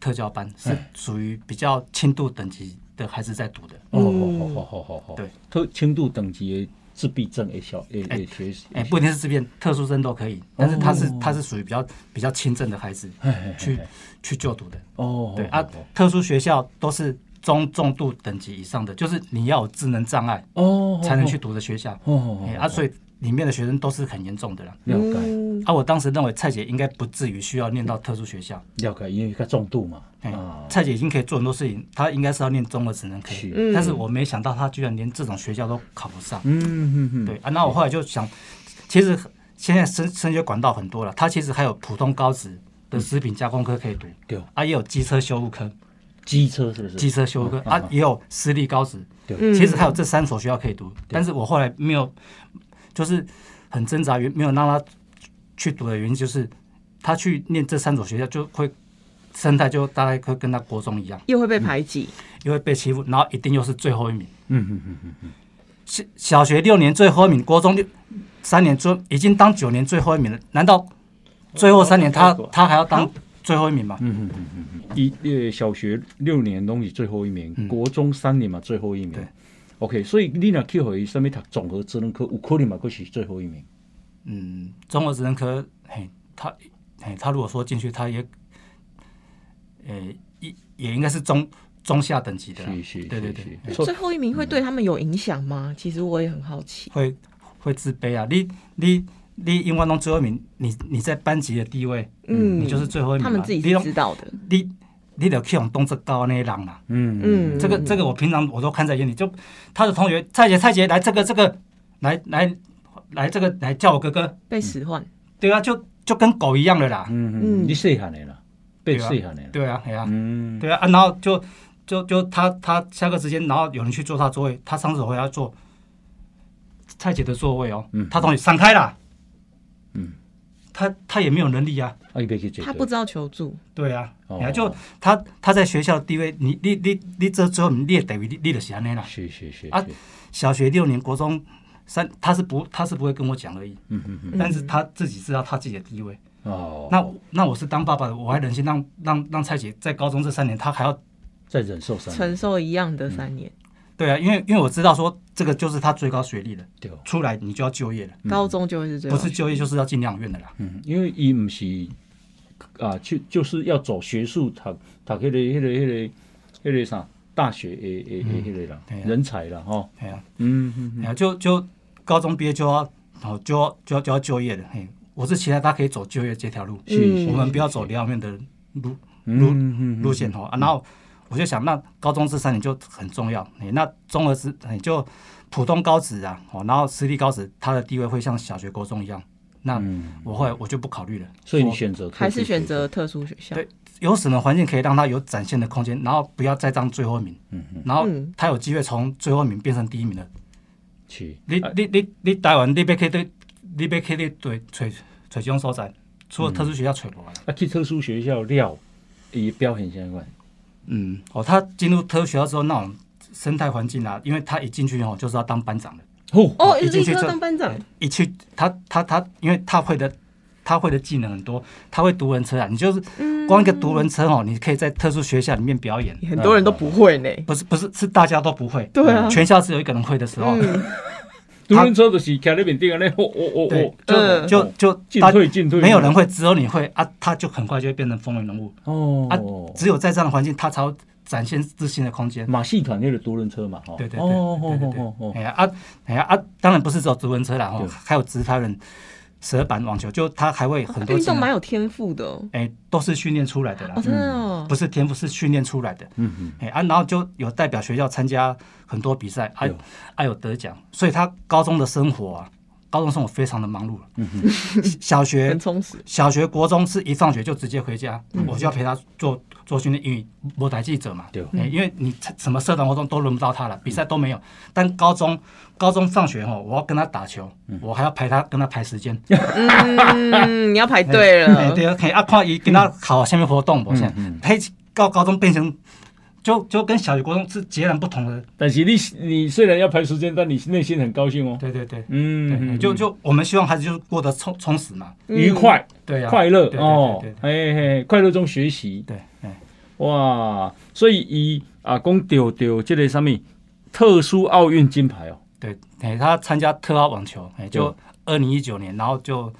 S1: 特教班，是
S4: 哎
S1: 属于比较轻度等级的孩子在读的。
S4: 哦，好
S2: 嗯
S4: 好好好好，
S1: 对，
S4: 特轻度等级的自闭症也小也也学习，
S1: 哎、不一定是自闭，特殊生都可以，但是他是、
S4: 哦
S1: 它是属于比较比较轻症的孩子去去就读的。
S4: 哦，
S1: 对啊特殊学校都是中重度等级以上的，就是你要有智能障碍
S4: 哦，
S1: 才能去读的学校。
S4: 哦，
S1: 啊，所以里面的学生都是很严重的了。
S4: 了解。
S2: 嗯
S1: 啊，我当时认为蔡姐应该不至于需要念到特殊学校。
S4: 了解，因为较重度嘛，
S1: 哎、
S4: 啊，
S1: 蔡姐已经可以做很多事情，她应该是要念综合职能科，
S4: 是。
S2: 嗯
S1: 但是我没想到她居然连这种学校都考不上。
S4: 嗯嗯嗯，
S1: 对啊，那我后来就想，其实现在升升学管道很多了，她其实还有普通高职的食品加工科可以读，
S4: 对，
S1: 啊，也有机车修路科，
S4: 机车是不是？
S1: 机车修路科啊也有私立高职，
S2: 对。
S1: 其实还有这三所学校可以读，但是我后来没有，就是很挣扎，原没有让他去读的原因就是，他去念这三所学校就会生态就大概会跟他国中一样，
S2: 又会被排挤，
S1: 又会被欺负，然后一定又是最后一名。
S4: 嗯嗯嗯嗯
S1: 小小学六年最后一名，国中六三年最已经当九年最后一名了，难道最后三年他他还要当最后一名吗？
S4: 嗯嗯嗯嗯。嗯，一呃小学六年东西最后一名，
S1: 嗯。
S4: 国中三年嘛最后一名。
S1: 对。
S4: OK，所以你若去互伊什么读综合职能科，有可能嘛佫是最后一名。
S1: 嗯，综合职能科，嘿，他嘿他如果说进去，他也，呃，也也应该是中中下等级的啦，
S4: 是是，
S1: 对对对，
S4: 是
S2: 最后一名会对他们有影响吗？其实我也很好奇。
S1: 会会自卑啊！你你你英文中最后一名，你你在班级的地位，
S2: 嗯，
S1: 你就是最后一名嘛。
S2: 他们自己知道的。
S1: 你你得去用动作高那些人嘛。
S4: 嗯。
S2: 嗯，
S1: 这个这个我平常我都看在眼里，就他的同学蔡姐蔡姐来这个这个来来来这个来叫我哥哥，
S2: 被使唤，
S1: 对啊，就就跟狗一样的啦，
S4: 嗯嗯，
S2: 嗯。
S4: 你细汉的啦，变
S1: 对啊
S4: 细汉的啦。
S1: 对啊，对啊，
S4: 嗯，
S1: 对啊，啊然后就就就他他下课时间，然后有人去坐他座位，他上次回来坐蔡姐的座位哦，
S4: 嗯。
S1: 他同学闪开啦，
S4: 嗯，
S1: 他他也没有能力啊，
S4: 啊。
S2: 他不知道求助。
S1: 对啊，
S4: 哦。
S1: 你看就他他在学校的地位，你你你你这最后你也等于你你就是安尼啦，
S4: 是是是
S1: 啊，小学六年，国中三，他是不他是不会跟我讲而已，
S4: 嗯嗯嗯，
S1: 但是他自己知道他自己的地位。
S4: 哦，
S1: 那那我是当爸爸的，我还忍心让让让蔡姐在高中这三年，她还要
S4: 再忍受三年。
S2: 承受一样的三年，
S1: 对啊，因为因为我知道说这个就是他最高学历了，
S4: 对，
S1: 出来你就要就业了，
S2: 高中就会是最后
S1: 不是就业就是要进养院的啦。
S4: 嗯，因为伊唔是啊，去就是要走学术，读读迄个迄个迄个迄个啥大学诶诶诶迄个啦人才啦吼，
S1: 哎呀、
S4: 嗯嗯
S1: 哎呀，就就高中毕业就要哦就要就要就要就业了。嘿，我是期待他可以走就业这条路，我们不要走疗养院的路
S4: 嗯
S1: 路路线哦。啊，然后我就想，那高中这三年就很重要。哎，那综合是哎就普通高职啊，哦，然后私立高职，它的地位会像小学、高中一样。那
S4: 嗯，
S1: 我后来我就不考虑了，
S4: 所以你选择
S2: 还是选择特殊学校？
S1: 对有什么环境可以让他有展现的空间，然后不要再当最后一名，
S4: 嗯嗯
S1: 然后
S2: 嗯。
S1: 他有机会从最后一名变成第一名的。
S4: 是，
S1: 你
S4: 啊。
S1: 你你你台湾你要去对，你要去你对找找这种所在，除了特殊学校找不完。
S4: 啊去特殊学校了，伊表现相关，
S1: 嗯，哦，他进入特殊学校之后，那种生态环境啊，因为他一进去哦，就是要当班长的，
S4: 哦，
S2: 哦，立刻
S1: 一进去就
S2: 当班长，
S1: 一去他他他，因为他会的。他会的技能很多，他会独轮车啊！你就是光一个独轮车哦，你可以在特殊学校里面表演，
S2: 很多人都不会呢。
S1: 不是不是是大家都不会，
S2: 对啊
S1: 全校只有一个人会的时候，
S2: 嗯，
S4: 独轮车就是徛咧面顶安尼，哦哦哦
S1: 对
S4: 哦，，
S2: 嗯
S1: 就就就
S4: 进退进退，
S1: 没有人会，只有你会啊，他就很快就会变成风云人物。啊
S4: 哦，
S1: 只有在这样的环境，他才会展现自信的空间。
S4: 马戏团那个独轮车嘛，吼，
S1: 对对对
S4: 哦
S1: 对对对。
S4: 哦哦
S1: 哎呀啊，哎呀啊，当然不是只有直轮车啦，哦，还有直他人、蛇板网球，就他还会很多
S2: 运动蛮有天赋的哦，
S1: 哎，都是训练出来的啦。
S2: 哦，，真的哦，
S1: 不是天赋，是训练出来的。
S4: 嗯嗯，
S1: 哎啊，然后就有代表学校参加很多比赛，啊
S4: 有。
S1: 啊有得奖，所以他高中的生活啊，高中生活非常的忙碌。
S4: 嗯哼，
S1: 小学
S2: 很充实。
S1: 小学、国中是一放学就直接回家，我就要陪他做做训练，因为我台记者嘛，
S4: 对
S1: 欸因为你什么社团活动都轮不到他了，比赛都没有。但高中高中放学吼，我要跟他打球，我还要排他跟他排时间。
S2: 嗯，你要排队
S1: 哎
S2: 了。
S1: 对啊，可以啊，看伊跟他考下面活动无啥
S4: 嗯嗯，
S1: 嘿，到高中变成就就跟小学、高中是截然不同的。
S4: 但是你你虽然要排时间，但你内心很高兴哦。
S1: 对对对，
S4: 嗯，
S1: 就就我们希望孩子就是过得充充实嘛。
S4: 愉快、
S1: 对呀，
S4: 快乐
S1: 对对
S4: 哦
S1: 对，对
S4: 哎嘿，快乐中学习。
S1: 对，哎，
S4: 哇，所以伊啊讲丢丢这个什么特殊奥运金牌哦。
S1: 对，哎，他参加特奥网球，哎，就
S4: 对
S1: 二零一九年，然后就，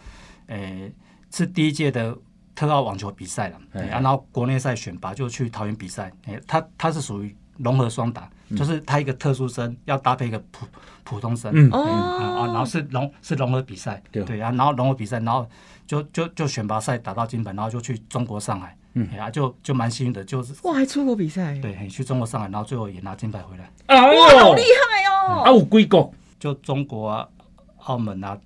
S1: 哎，是第一届的特奥网球比赛了，
S4: 哎
S1: 哎，啊然后国内赛选拔就去桃园比赛，哎，他他是属于融合双打，就是他一个特殊生要搭配一个普普通生，
S4: 嗯。
S1: 啊然后是融是融合比赛，
S4: 对。
S1: 对啊，然后融合比赛，然后就就就选拔赛打到金牌，然后就去中国上海，
S4: 嗯
S1: 哎啊，就就蛮幸运的，就是
S2: 哇，还出国比赛，
S1: 对，哎去中国上海，然后最后也拿金牌回来，
S4: 哎
S2: 哇，好厉，害
S4: 啊
S2: 哦！
S4: 有几个？
S1: 就中国啊、澳门啊、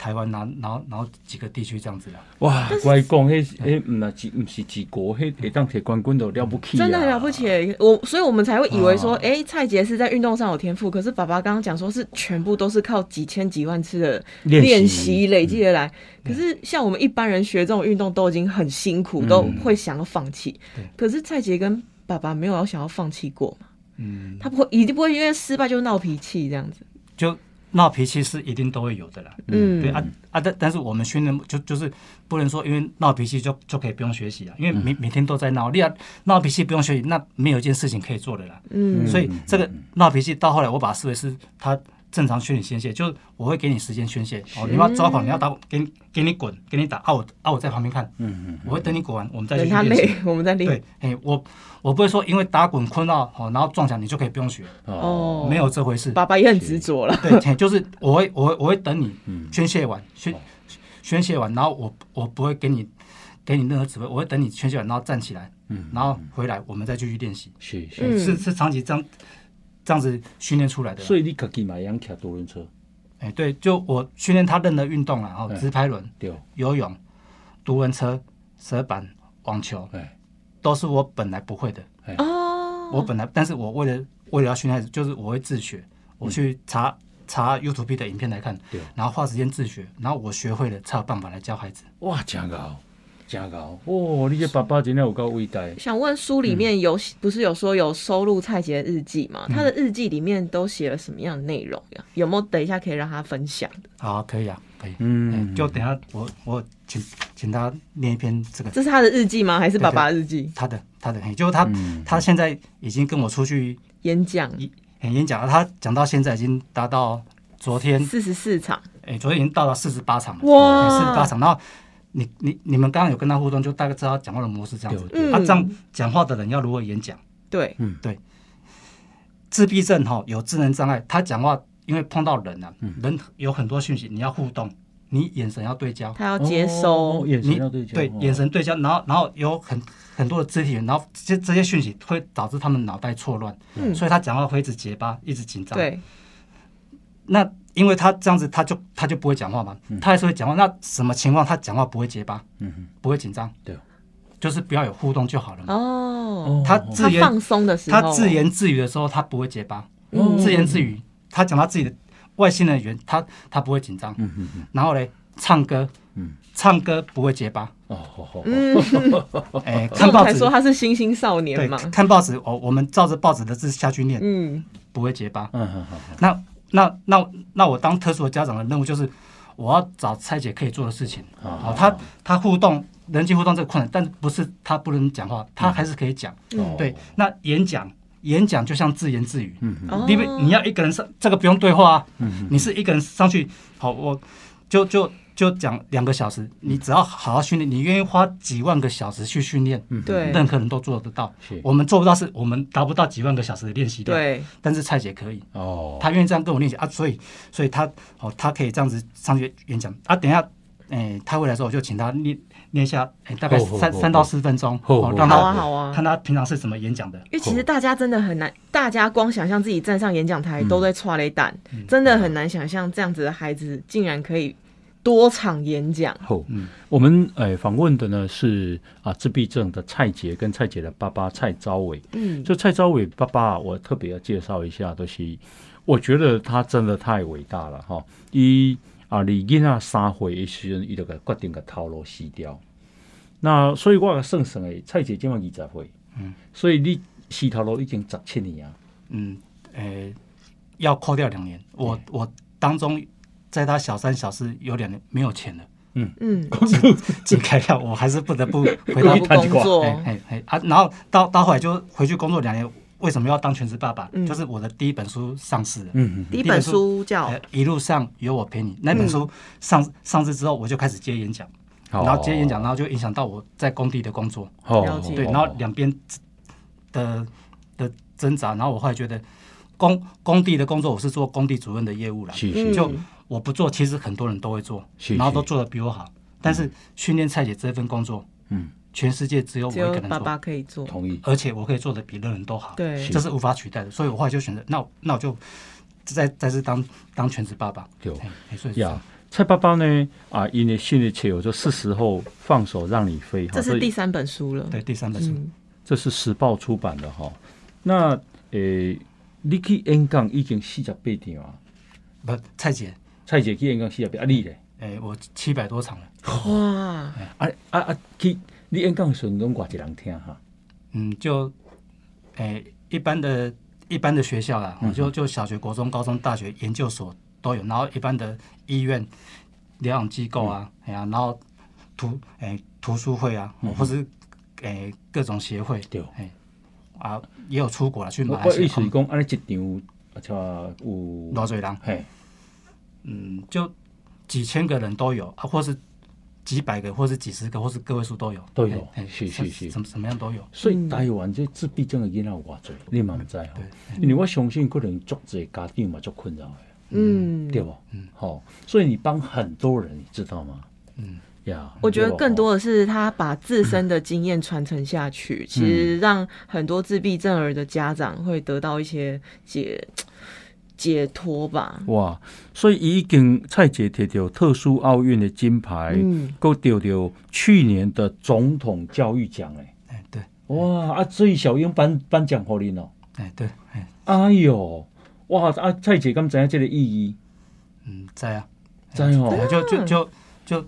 S1: 台湾啊，然后然后几个地区这样子的。
S4: 哇，我来讲，迄迄几唔是几国，迄会当摕冠军都了不起啊，
S2: 真的很了不起，我所以我们才会以为说，
S4: 啊。
S2: 哎、蔡杰是在运动上有天赋，可是爸爸刚刚讲说是全部都是靠几千几万次的
S4: 练习。
S2: 累积而来。可是像我们一般人学这种运动都已经很辛苦，都会想要放弃。可是蔡杰跟爸爸没有要想要放弃过嘛，
S1: 嗯，
S2: 他不会一定不会因为失败就闹脾气这样子。
S1: 就闹脾气是一定都会有的啦。
S2: 嗯，
S1: 对啊啊，但但是我们训练就就是不能说因为闹脾气就就可以不用学习啊，因为每每天都在闹，你要闹脾气不用学习，那没有一件事情可以做的啦。
S2: 嗯。
S1: 所以这个闹脾气到后来，我把它视为是他正常训练宣泄，就是我会给你时间宣泄。哦，你要抓跑，你要打，给你给你滚，给你打，啊我啊我在旁边看，
S4: 嗯嗯，
S1: 我会等你滚完，我们再
S2: 等他
S1: 去练习。
S2: 累，我们再练。
S1: 对，哎，我我不会说因为打滚困到哦，然后撞墙你就可以不用学，
S2: 哦，
S1: 没有这回事。
S2: 爸爸也很执着了。
S1: 对，嘿就是我会我会我会等你
S4: 嗯
S1: 宣泄完宣宣泄完，然后我我不会给你给你任何指挥，我会等你宣泄完，然后站起来，
S4: 嗯
S1: 然后回来我们再继续练习，
S4: 是是
S1: 是长期这样这样子训练出来的。
S4: 所以你家己嘛会晓骑多轮车，
S1: 哎，对，就我训练他任何运动啊，哦，
S4: 嗯
S1: 直排轮、
S4: 对，
S1: 游泳、独轮车、蛇板、网球，
S4: 哎。
S1: 都是我本来不会的。
S2: 哦，
S1: 我本来，但是我为了为了要训练孩子，就是我会自学，我去查查 YouTube 的影片来看
S4: 对，
S1: 然后花时间自学，然后我学会了才有办法来教孩子。
S4: 哇，真高，真高，哦，你这爸爸真的有够伟大，
S2: 想问书里面有、不是有说有收录蔡杰的日记吗？
S1: 嗯
S2: 他的日记里面都写了什么样的内容呀？有没有等一下可以让他分享的？
S1: 好，可以啊，可以。
S4: 嗯
S1: 嗯，就等一下我我请请他念一篇这个
S2: 这是他的日记吗？还是爸爸的日记？
S1: 他的他的，嘿就是他
S4: 嗯
S1: 他现在已经跟我出去
S2: 演讲
S1: 嘿演讲了，他讲到现在已经达到昨天，
S2: 四十四场，
S1: 哎，昨天已经到了四十八场了，
S2: 哇
S1: 四十八场。然后你你你们刚刚有跟他互动，就大概知道他讲话的模式这样子。
S2: 嗯。
S1: 他这样讲话的人要如何演讲？
S2: 对。
S1: 对，自闭症哈有智能障碍，他讲话因为碰到人啊，人有很多讯息，你要互动，你眼神要对焦，
S2: 他要接收。
S4: 哦，眼神
S1: 你
S4: 要对焦，
S1: 对
S4: 哦。
S1: 眼神对焦，然后然后有很很多的肢体，然后这这些讯息会导致他们脑袋错乱，
S2: 嗯。
S1: 所以他讲话会一直结巴，一直紧张。，
S2: 对，
S1: 那因为他这样子，他就他就不会讲话嘛，他还是会讲话。那什么情况他讲话不会结巴，
S4: 嗯哼，
S1: 不会紧张？
S4: 对，
S1: 就是不要有互动就好了嘛。
S2: 哦，
S1: 他自言
S2: 放松的时候，
S1: 他自言自语的时候，他不会结巴。
S2: 嗯。
S1: 自言自语，他讲他自己的外星人语言，他他不会紧张。
S4: 嗯嗯嗯，
S1: 然后嘞，唱歌，
S4: 嗯。
S1: 唱歌不会结巴。
S4: 哦，好好，
S2: 嗯，
S1: 哎，看报纸，
S2: 才说他是星星少年嘛，，
S1: 看报纸，哦，我们照着报纸的字下去念，
S2: 嗯，
S1: 不会结巴。
S4: 嗯好好好，
S1: 那那那那我当特殊的家长的任务就是，我要找蔡姐可以做的事情。
S4: 好
S1: 哦，他他互动人际互动这个困难，但是不是他不能讲话，他还是可以讲。
S2: 嗯。
S1: 对，那演讲演讲就像自言自语，
S4: 嗯
S1: 因为你要一个人上，这个不用对话啊，
S4: 嗯
S1: 你是一个人上去，好，我就就就讲两个小时，你只要好好训练，你愿意花几万个小时去训练，
S4: 嗯，
S2: 对。
S1: 任何人都做得到。我们做不到，是我们达不到几万个小时的练习量，
S2: 对，
S1: 但是蔡姐可以。
S4: 哦，
S1: 她愿意这样跟我练习啊，所以所以她哦，她可以这样子上去演讲。啊。等一下，哎、他回来的时候我就请她练练一下，哎、大概三三到四分钟，
S4: 好好
S1: 哦，让
S2: 好啊
S1: 他
S2: 好啊，
S1: 看她平常是怎么演讲的。
S2: 因为其实大家真的很难，大家光想象自己站上演讲台
S4: 嗯。
S2: 都在踹雷胆，真的很难想象这样子的孩子竟然可以多场演讲。
S4: 好，
S1: 嗯
S4: 我们诶访问的呢是啊自闭症的蔡杰跟蔡杰的爸爸蔡昭伟。
S2: 嗯，
S4: 就蔡昭伟爸爸，我特别要介绍一下，就是我觉得他真的太伟大了哈。一啊，你囡仔三岁的时阵，伊就个决定个头颅死掉。那所以我个算算诶，蔡姐今晚二十岁，
S1: 嗯，
S4: 所以你西头路已经十七年啊，
S1: 嗯，诶、要扣掉两年，我我当中在他小三小四有两年没有钱了，
S2: 嗯。
S1: 嗯，解开掉，我还是不得不 回
S2: 不
S1: 到
S2: 工作，
S1: 哎哎哎啊，然后到到后来就回去工作两年。为什么要当全职爸爸？
S2: 嗯。
S1: 就是我的第一本书上市了，
S4: 嗯嗯
S2: 第一本书叫？
S1: 呃一路上有我陪你那本书上上市之后，我就开始接演讲，
S4: 嗯，
S1: 然后接演讲，然后就影响到我在工地的工作，
S4: 哦，
S1: 对，然后两边的的挣扎，然后我后来觉得工工地的工作，我是做工地主任的业务了，
S4: 是
S2: 嗯
S4: 是。
S1: 就我不做，其实很多人都会做，
S4: 是
S1: 然后都做的比我好，但是训练蔡姐这份工作，
S4: 嗯，
S1: 全世界只有我
S2: 只
S1: 一个人做，
S2: 有爸爸可以做，
S4: 同意，
S1: 而且我可以做的比任何人都好，
S2: 对，
S1: 这是无法取代的，所以我后来就选择，那我那我就再再次当当全职爸爸，
S4: 对
S1: 所以是这样
S4: 呀。蔡爸爸呢？啊，因为新的切有就是时候放手让你飞，哈
S2: 这是第三本书了，
S1: 对第三本书，
S2: 嗯，
S4: 这是时报出版的哈。那诶，你去演讲已经四十八场啊，
S1: 不蔡姐，
S4: 蔡姐去演讲四十八，啊你咧？
S1: 哎，我七百多场了，
S2: 哇，
S4: 啊啊啊！去你演讲的时候，拢偌一人听哈？
S1: 嗯，就哎一般的一般的学校啦，
S4: 嗯
S1: 就就小学、国中、高中、大学、研究所都有，然后一般的医院、疗养机构啊，哎呀，然后图哎图书会啊，或是哎各种协会，
S4: 对
S1: 哎啊也有出国了，去
S4: 我
S1: 马来西亚
S4: 我意思是，讲，安尼一场啊，像有
S1: 偌济人？
S4: 嘿，
S1: 嗯，就几千个人都有啊，或是几百个，或是几十个，或是个位数都有，
S4: 都有
S1: 哎哎
S4: 是是是。
S1: 什么什么样都有。
S4: 所以台湾这自闭症的囡仔有偌济，你嘛毋知吼
S1: 对。
S4: 因为我相信可能足济家长嘛足困扰的，
S2: 嗯，
S4: 对不？嗯，好，所以你帮很多人，你知道吗？
S1: 嗯，
S4: 呀，
S2: 我觉得更多的是他把自身的经验传承下去，其实让很多自闭症儿的家长会得到一些解解脱吧。
S4: 哇，所以已经蔡姐摕到特殊奥运的金牌，
S2: 嗯，
S4: 够得到去年的总统教育奖诶。
S1: 哎对，
S4: 哇啊！所以小英颁颁奖给恁哦。
S1: 哎对，哎
S4: 哎哟，哇啊！蔡姐敢知影这个意义？
S1: 嗯在啊。
S4: 在哦。
S1: 对就就就就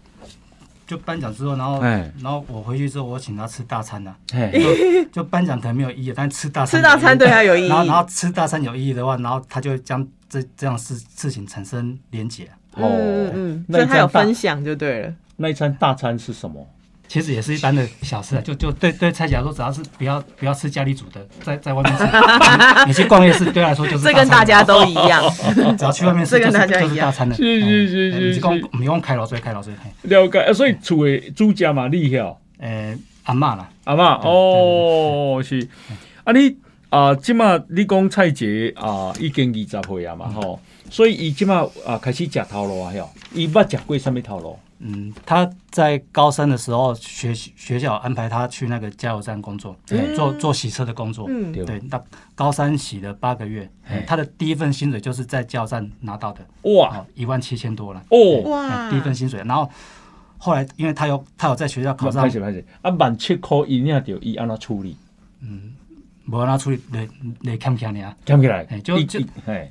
S1: 就颁奖之后，然后
S4: 哎
S1: 然后我回去之后，我请他吃大餐呐、
S4: 嘿，
S1: 就 就颁奖可能没有意义，但吃大餐
S2: 吃大餐对他有意义
S1: 然后然后吃大餐有意义的话，然后他就会将这这样事事情产生连结。
S2: 哦嗯所以他有分享就对了。
S4: 那一餐大餐是什么？
S1: 其实也是一般的小事啊，就就对对蔡姐来说，只要是不要不要吃家里煮的，在在外面吃，你 你去逛夜市对他来说就是
S2: 这跟大家都一样。
S1: 只要去外面吃
S2: 这
S1: 就是
S2: 跟大家一样。
S1: 就是大餐了。
S4: 是是是
S1: 哎
S4: 是
S1: 你是讲
S4: 是。
S1: 你讲开老水开老水，嘿。
S4: 了解。啊所以厝的主家嘛，你晓
S1: 诶阿嬷啦，
S4: 阿妈哦，是。啊你啊，即马你讲蔡姐啊，已经二十岁啊嘛吼，所以伊即马啊开始食头路啊，晓伊捌食过什么头路？
S1: 嗯，他在高三的时候，学学校安排他去那个加油站工作，
S4: 嗯。
S1: 做做洗车的工作。
S2: 嗯，
S4: 对。
S1: 对，那高三洗了八个月
S4: 嘿，
S1: 他的第一份薪水就是在加油站拿到的，
S4: 哇。
S1: 哦，一万七千多了，
S4: 哦，
S2: 哇。
S1: 哎，第一份薪水。然后后来，因为他有他有在学校考上
S4: 啊万七箍伊领着伊安怎处理？
S1: 嗯无让他处理，你你看不看你啊？
S4: 讲起来。
S1: 哎，就
S4: 伊
S1: 就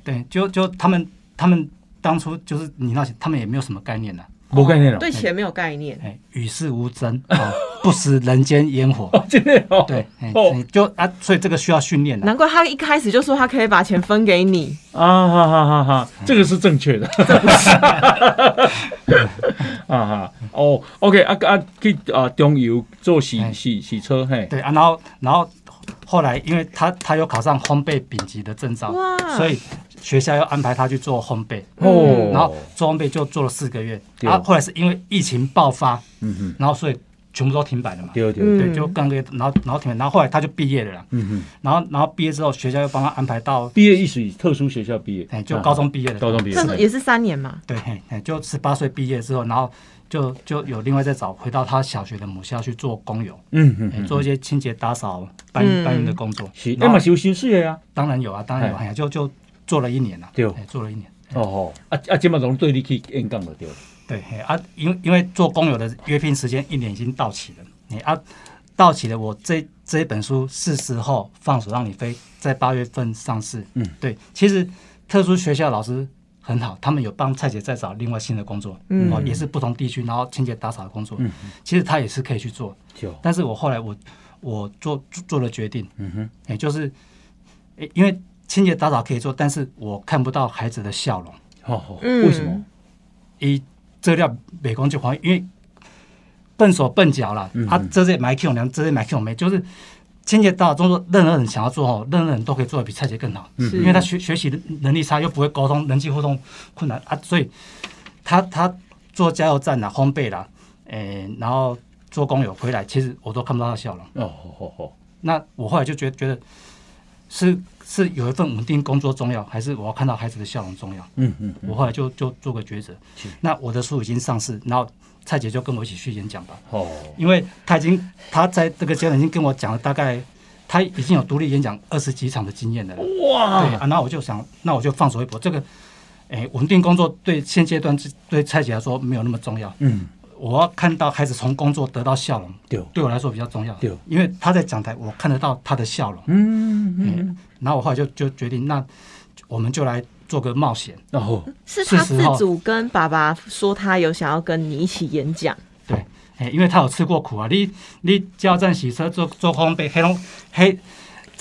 S1: 对，就就他们他们当初就是你那些，他们也没有什么概念的，
S4: 无概念了，
S2: 对钱没有概念。
S1: 哎，与世无争，哦，不食人间烟火。
S4: 哦，真的哦，
S1: 对，就啊，所以这个需要训练的。
S2: 难怪他一开始就说他可以把钱分给你，
S4: 啊哈哈哈哈，这个是正确的，啊哈。哦，OK 啊啊去啊中油做洗
S1: 哎。
S4: 洗洗车嘿，
S1: 对啊，然后然后后来，因为他他有考上烘焙丙级的证照
S2: 哇，
S1: 所以学校要安排他去做烘焙，
S4: 哦，
S1: 然后做烘焙就做了四个月。
S4: 对。
S1: 然后后来是因为疫情爆发，
S4: 嗯哼，
S1: 然后所以全部都停摆了嘛。
S4: 对对，
S2: 嗯。
S1: 对，就刚个月，然后然后停摆，然后后来他就毕业了啦。
S4: 嗯哼，
S1: 然后然后毕业之后，学校又帮他安排到，
S4: 毕业意思特殊学校毕业，
S1: 哎，就高中毕业的。
S4: 高中毕业。
S2: 也是三年嘛。
S1: 对，就十八岁毕业之后，然后就就有另外再找回到他小学的母校去做工友，
S4: 嗯嗯
S1: 哎做一些清洁打扫、搬
S2: 嗯。
S1: 搬运的工作。
S4: 是，那嘛是有薪水的啊，
S1: 当然有啊，当然有，
S4: 哎
S1: 呀，就就做了一年了，
S4: 对。
S1: 哎，做了一年。
S4: 哦吼，啊啊，今嘛拢对你去演讲了。对，
S1: 对，啊，因为因为做工友的约聘时间一年已经到期了，你啊到期了，我这这一本书是时候放手让你飞，在八月份上市。
S4: 嗯，
S1: 对，其实特殊学校老师很好，他们有帮蔡姐再找另外新的工作，
S2: 嗯。
S1: 哦，也是不同地区，然后清洁打扫的工作，
S4: 嗯。
S1: 其实他也是可以去做，
S4: 就。
S1: 但是我后来我我做做做了决定，
S4: 嗯哼，
S1: 也就是，诶因为清洁打扫可以做，但是我看不到孩子的笑容。
S4: 好好，
S2: 嗯
S4: 为什么？
S1: 伊这料美工就黄，因为笨手笨脚啦，
S4: 嗯
S1: 啊，这些买 Q 娘，这些买 Q 妹，就是清洁打扫动作，任何人想要做哦，任何人都可以做的比蔡姐更好，
S2: 是
S1: 因为他学学习能力差，又不会沟通，人际互动困难啊，所以他他做加油站啦、烘焙啦，诶、然后做工友回来，其实我都看不到他笑容。
S4: 哦，好好好，
S1: 那我后来就觉得觉得是是有一份稳定工作重要，还是我要看到孩子的笑容重要？
S4: 嗯嗯，
S1: 我后来就就做个抉择。那我的书已经上市，然后蔡姐就跟我一起去演讲吧，
S4: 哦，
S1: 因为她已经她在这个阶段已经跟我讲了大概。她已经有独立演讲二十几场的经验了，哇对
S4: 哇，
S1: 啊，那我就想，那我就放手一搏。这个，哎，稳定工作对现阶段对蔡姐来说没有那么重要。
S4: 嗯，
S1: 我要看到孩子从工作得到笑容，
S4: 对，
S1: 对我来说比较重要。
S4: 对
S1: 因为他在讲台，我看得到他的笑容。
S4: 嗯嗯，
S1: 然后我后来就就决定，那我们就来做个冒险。
S4: 然后
S2: 是他自主跟爸爸说他有想要跟你一起演讲，
S1: 对，哎，因为他有吃过苦啊，你你加油站洗车做做烘焙，黑龙黑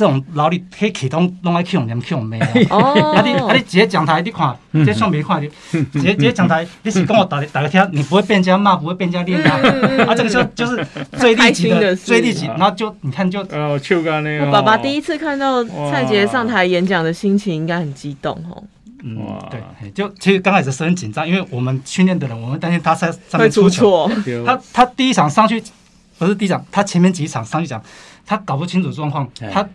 S1: 这种劳力黑启动弄来 Q 连 Q 没啊。
S2: 哦。
S1: 啊你啊你直接讲台，你看，这相没看，你直接直接讲台，你是跟我打打个天，你不会被人家骂，不会被人家练啊，啊，这个就就是最立即的 最立即，然后就你看就
S4: 呃，秋干那
S2: 我爸爸第一次看到蔡杰上台演讲的心情应该很激动哦，
S1: 嗯，对，就其实刚开始是很紧张，因为我们训练的人，我们担心他在上面出。
S2: 错，
S1: 他他第一场上去不是第一场，他前面几场上去讲，他搞不清楚状况
S4: 哎，
S1: 他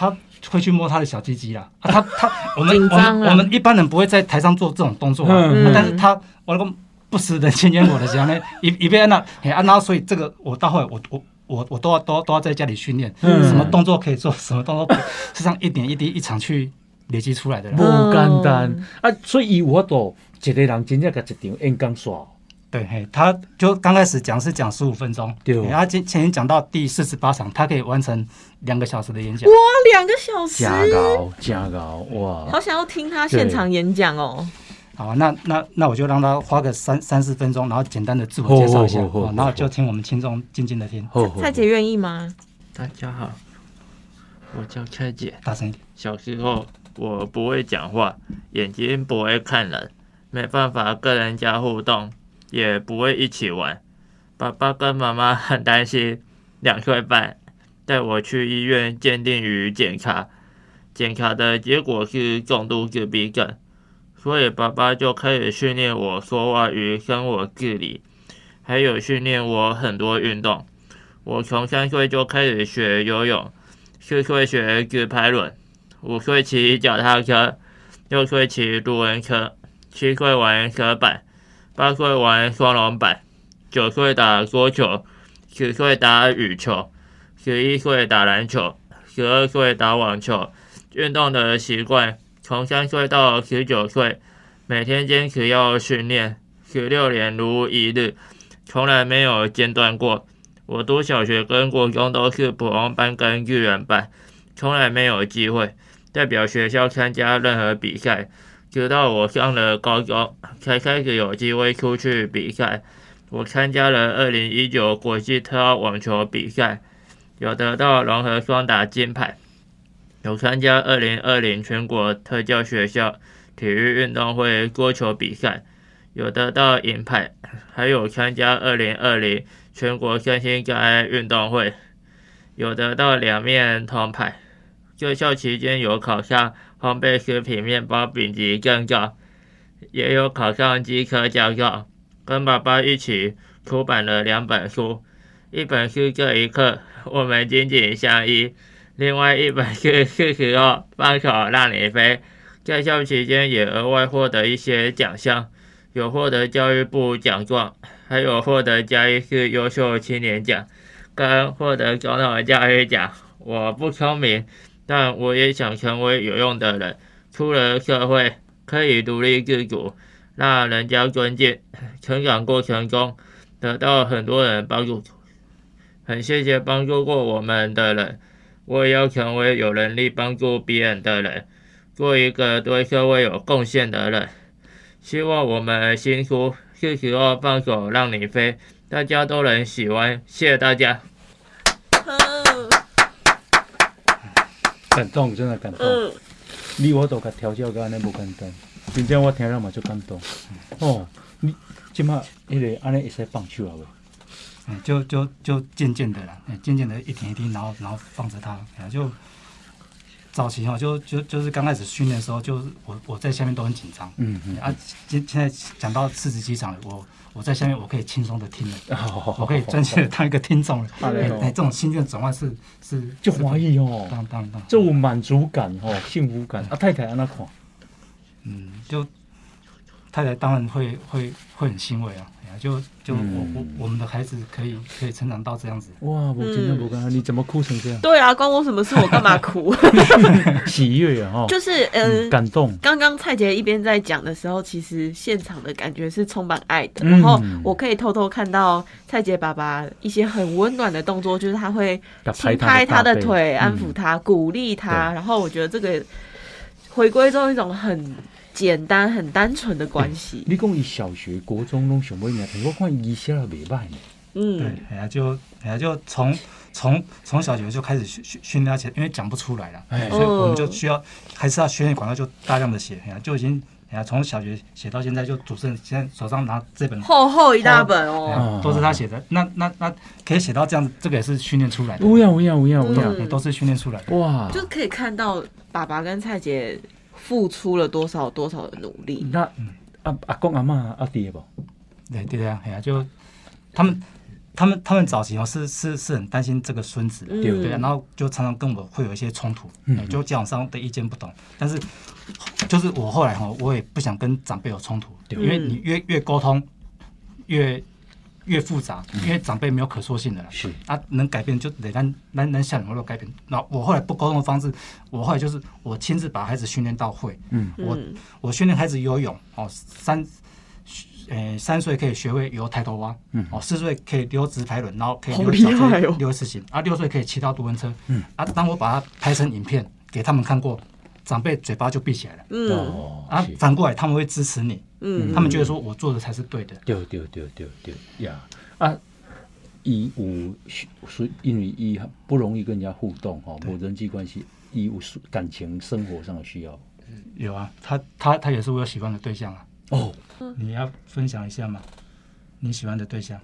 S1: 他会去摸他的小鸡鸡啦。啊，他他 我们我们我们一般人不会在台上做这种动作啊，
S4: 嗯
S1: 啊但是他我那个不食人间烟火的讲呢，一一边那嘿啊，然后所以这个我到后来我我。我我都要都要都要在家里训练，
S4: 嗯
S1: 什么动作可以做，什么动作不可以，是这样一点一滴一场去累积出来的啦。
S4: 不简单啊，所以伊有法度一个人真正甲一场演讲煞，
S1: 对，嘿，他就刚开始讲是讲十五分钟，
S4: 对
S1: 嘿他今前天讲到第四十八场，他可以完成两个小时的演讲。
S2: 哇，两个小时，
S4: 加高加高哇！
S2: 好想要听他现场演讲哦。
S1: 好，那那那我就让他花个三三四分钟，然后简单的自我介绍一下，然后就听我们听众静静的听，
S2: 蔡姐愿意吗？
S3: 大家好，我叫蔡姐。
S1: 大声一点。
S3: 小时候我不会讲话，眼睛不会看人，没办法跟人家互动，也不会一起玩。爸爸跟妈妈很担心，两岁半带我去医院鉴定与检查，检查的结果是重度自闭症，所以爸爸就开始训练我说话与生活自理，还有训练我很多运动。我从三岁就开始学游泳，四岁学自拍轮，五岁骑脚踏车，六岁骑独轮车，七岁玩蛇板，八岁玩双龙板，九岁打桌球，十岁打羽球，十一岁打篮球，十二岁打网球。运动的习惯从三岁到十九岁，每天坚持要训练，十六年如一日，从来没有间断过。我读小学跟国中都是普通班跟育人班，从来没有机会代表学校参加任何比赛。直到我上了高中，才开始有机会出去比赛。我参加了二零一九国际特奥网球比赛，有得到融合双打金牌，有参加二零二零全国特教学校体育运动会桌球比赛，有得到银牌，还有参加二零二零全国身心障碍运动会，有得到两面铜牌。在校期间有考上烘焙食品面包丙级证照，也有考上机科驾照。跟爸爸一起出版了两本书，一本是《这一刻我们紧紧相依》，另外一本是《是时候放手让你飞》。在校期间也额外获得一些奖项，有获得教育部奖状，还有获得嘉义市优秀青年奖，跟获得总统教育奖。我不聪明，但我也想成为有用的人。出了社会，可以独立自主，让人家尊敬。成长过程中，得到很多人帮助，很谢谢帮助过我们的人。我也要成为有能力帮助别人的人，做一个对社会有贡献的人。希望我们新书是时候放手让你飞，大家都能喜欢。谢谢大家。
S4: 感动，真的感动。
S2: 嗯，
S4: 你我都甲调教到安尼无简单，真正我听了嘛就感动。哦，你即马迄个安尼会使放手啊未？
S1: 嗯，就就就渐渐的啦，嗯渐渐的一点一滴，然后然后放着它，哎呀就早期哈，就就就是刚开始训练的时候，就是我我在下面都很紧张，
S4: 嗯嗯。
S1: 啊，现现在讲到四十几场了，我我在下面我可以轻松的听了，
S4: 哦
S1: 我可以专心的。当一个听众了，哎哎，这种心境转换是是
S4: 就怀疑哦，
S1: 当当当，
S4: 这种满足感哦，幸福感。啊，太太安那款？
S1: 嗯，就太太当然会会会很欣慰啊，就就我
S4: 嗯
S1: 我我们的孩子可以可以成长到这样子，
S4: 哇，我真的不敢，你怎么哭成这样？
S2: 对啊，关我什么事？我干嘛哭？
S4: 喜悦啊，哈，
S2: 就是嗯。
S4: 感动。
S2: 刚刚蔡杰一边在讲的时候，其实现场的感觉是充满爱的。
S4: 嗯
S2: 然后我可以偷偷看到蔡杰爸爸一些很温暖的动作，就是他会轻拍他的腿，安抚他，鼓励他。然后我觉得这个回归中一种很简单、很单纯的关系。
S4: 你讲伊小学、国中拢上尾名，我看伊写了袂歹呢。
S1: 对
S2: 嗯，，
S1: 哎呀，就哎呀，就从从从小学就开始训训训练起来，因为讲不出来了，
S4: 哎
S1: 所以我们
S2: 哦
S1: 就需要还是要训练广告，就大量的写，哎呀，就已经哎呀，从小学写到现在，就主持人现在手上拿这本，
S2: 厚厚一大本
S1: 哎
S2: 哦。
S1: 都是他写的，那那那可以写到这样子，这个也是训练出来的，
S4: 有呀有呀有呀有呀，
S2: 嗯
S1: 哎都是训练出来的。
S4: 哇！
S2: 就可以看到爸爸跟蔡姐付出了多少多少的努力。
S4: 那阿阿公阿妈阿爹不？
S1: 对对啊，哎呀，就他们他们他们早期哦是是是很担心这个孙子对不对？然后就常常跟我会有一些冲突，
S4: 嗯
S1: 哎就家长上的意见不同。但是就是我后来哈，我也不想跟长辈有冲突，
S4: 对
S1: 因为你越越沟通越越复杂，因为长辈没有可塑性的了。
S4: 是。
S1: 啊，能改变就得咱咱咱下能够改变。那我后来不沟通的方式，我后来就是我亲自把孩子训练到会。
S4: 嗯。
S1: 我
S2: 嗯。
S1: 我训练孩子游泳，哦，三，呃，三岁可以学会游抬头蛙，
S4: 嗯。
S1: 哦，四岁可以溜直排轮，然后可以
S2: 好
S1: 溜小
S2: 厉害哦。
S1: 追、溜四行，啊，六岁可以骑到独轮车，
S4: 嗯，
S1: 啊，当我把它拍成影片给他们看过，长辈嘴巴就闭起来了，
S2: 嗯。
S4: 哦，
S1: 啊，反过来他们会支持你，
S2: 嗯，
S1: 他们觉得说我做的才是对的，
S4: 对对对对对呀啊！伊有是因为伊不容易跟人家互动哈，
S1: 对。
S4: 无人际关系，伊有感情生活上的需要。
S1: 有啊，他他他也是我有喜欢的对象啊，
S4: 哦。
S1: 你要分享一下吗？你喜欢的对象？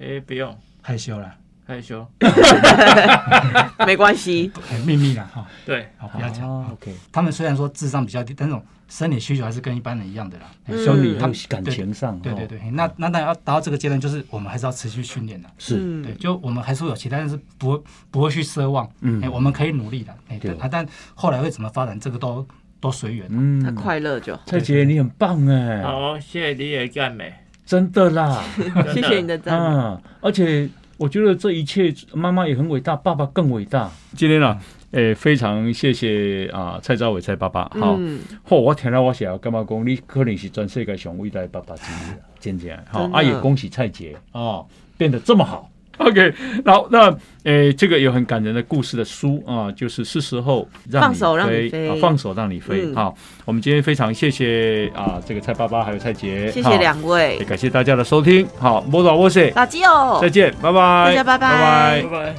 S3: 哎，不用。
S1: 害羞了，
S3: 害羞。
S2: 没关系。
S1: 很秘密啦哈，
S3: 对，
S1: 好不要讲。
S4: 啊 OK，
S1: 他们虽然说智商比较低，但那种生理需求还是跟一般人一样的啦。
S2: 嗯
S4: 兄弟还有
S1: 他们
S4: 感情上，
S1: 对对
S4: 哦，
S1: 对，那那当然要达到这个阶段，就是我们还是要持续训练的。
S4: 是，
S2: 嗯
S1: 对，就我们还是会有期待，但是不会不会去奢望。
S4: 嗯
S1: 哎，我们可以努力的。哎，
S4: 对
S1: 但后来会怎么发展，这个都都随缘。
S4: 嗯
S2: 他快乐就好。
S4: 蔡姐你很棒哎，
S3: 好，谢谢你的赞美。
S4: 真的啦，
S2: 谢谢你的赞美。
S4: 啊，而且我觉得这一切，妈妈也很伟大，爸爸更伟大。今天啊，诶、非常谢谢啊，蔡兆伟蔡爸爸，好、
S2: 嗯，
S4: 嚯、我听了我想干嘛讲，你可能是全世界上伟大的爸爸之一了，真正好，
S2: 真的。
S4: 啊也恭喜蔡姐啊，变得这么好。OK，好那诶，这个有很感人的故事的书啊，就是是时候让
S2: 放手让你
S4: 飞放手让你飞。
S2: 嗯
S4: 好，我们今天非常谢谢啊，这个蔡爸爸还有蔡杰，
S2: 谢
S4: 好
S2: 谢两位
S4: 也，感谢大家的收听。好，摩爪摸塞，
S2: 垃圾哦
S4: 再。见，拜拜，
S2: 大家拜拜
S4: 拜
S3: 拜拜。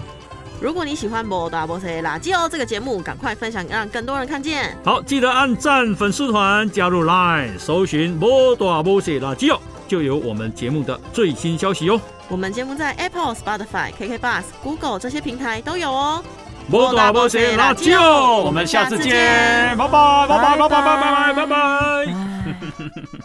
S2: 如果你喜欢《摩大波塞垃圾哦》这个节目，赶快分享，让更多人看见。
S4: 好，记得按赞粉丝团，加入 Line，搜寻“摩大摩西垃圾哦”，就有我们节目的最新消息哦。
S2: 我们节目在 Apple、Spotify、KK Bus、Google 这些平台都有
S4: 哦。我们下次见，拜拜，拜拜，拜拜，拜拜，拜拜，拜拜。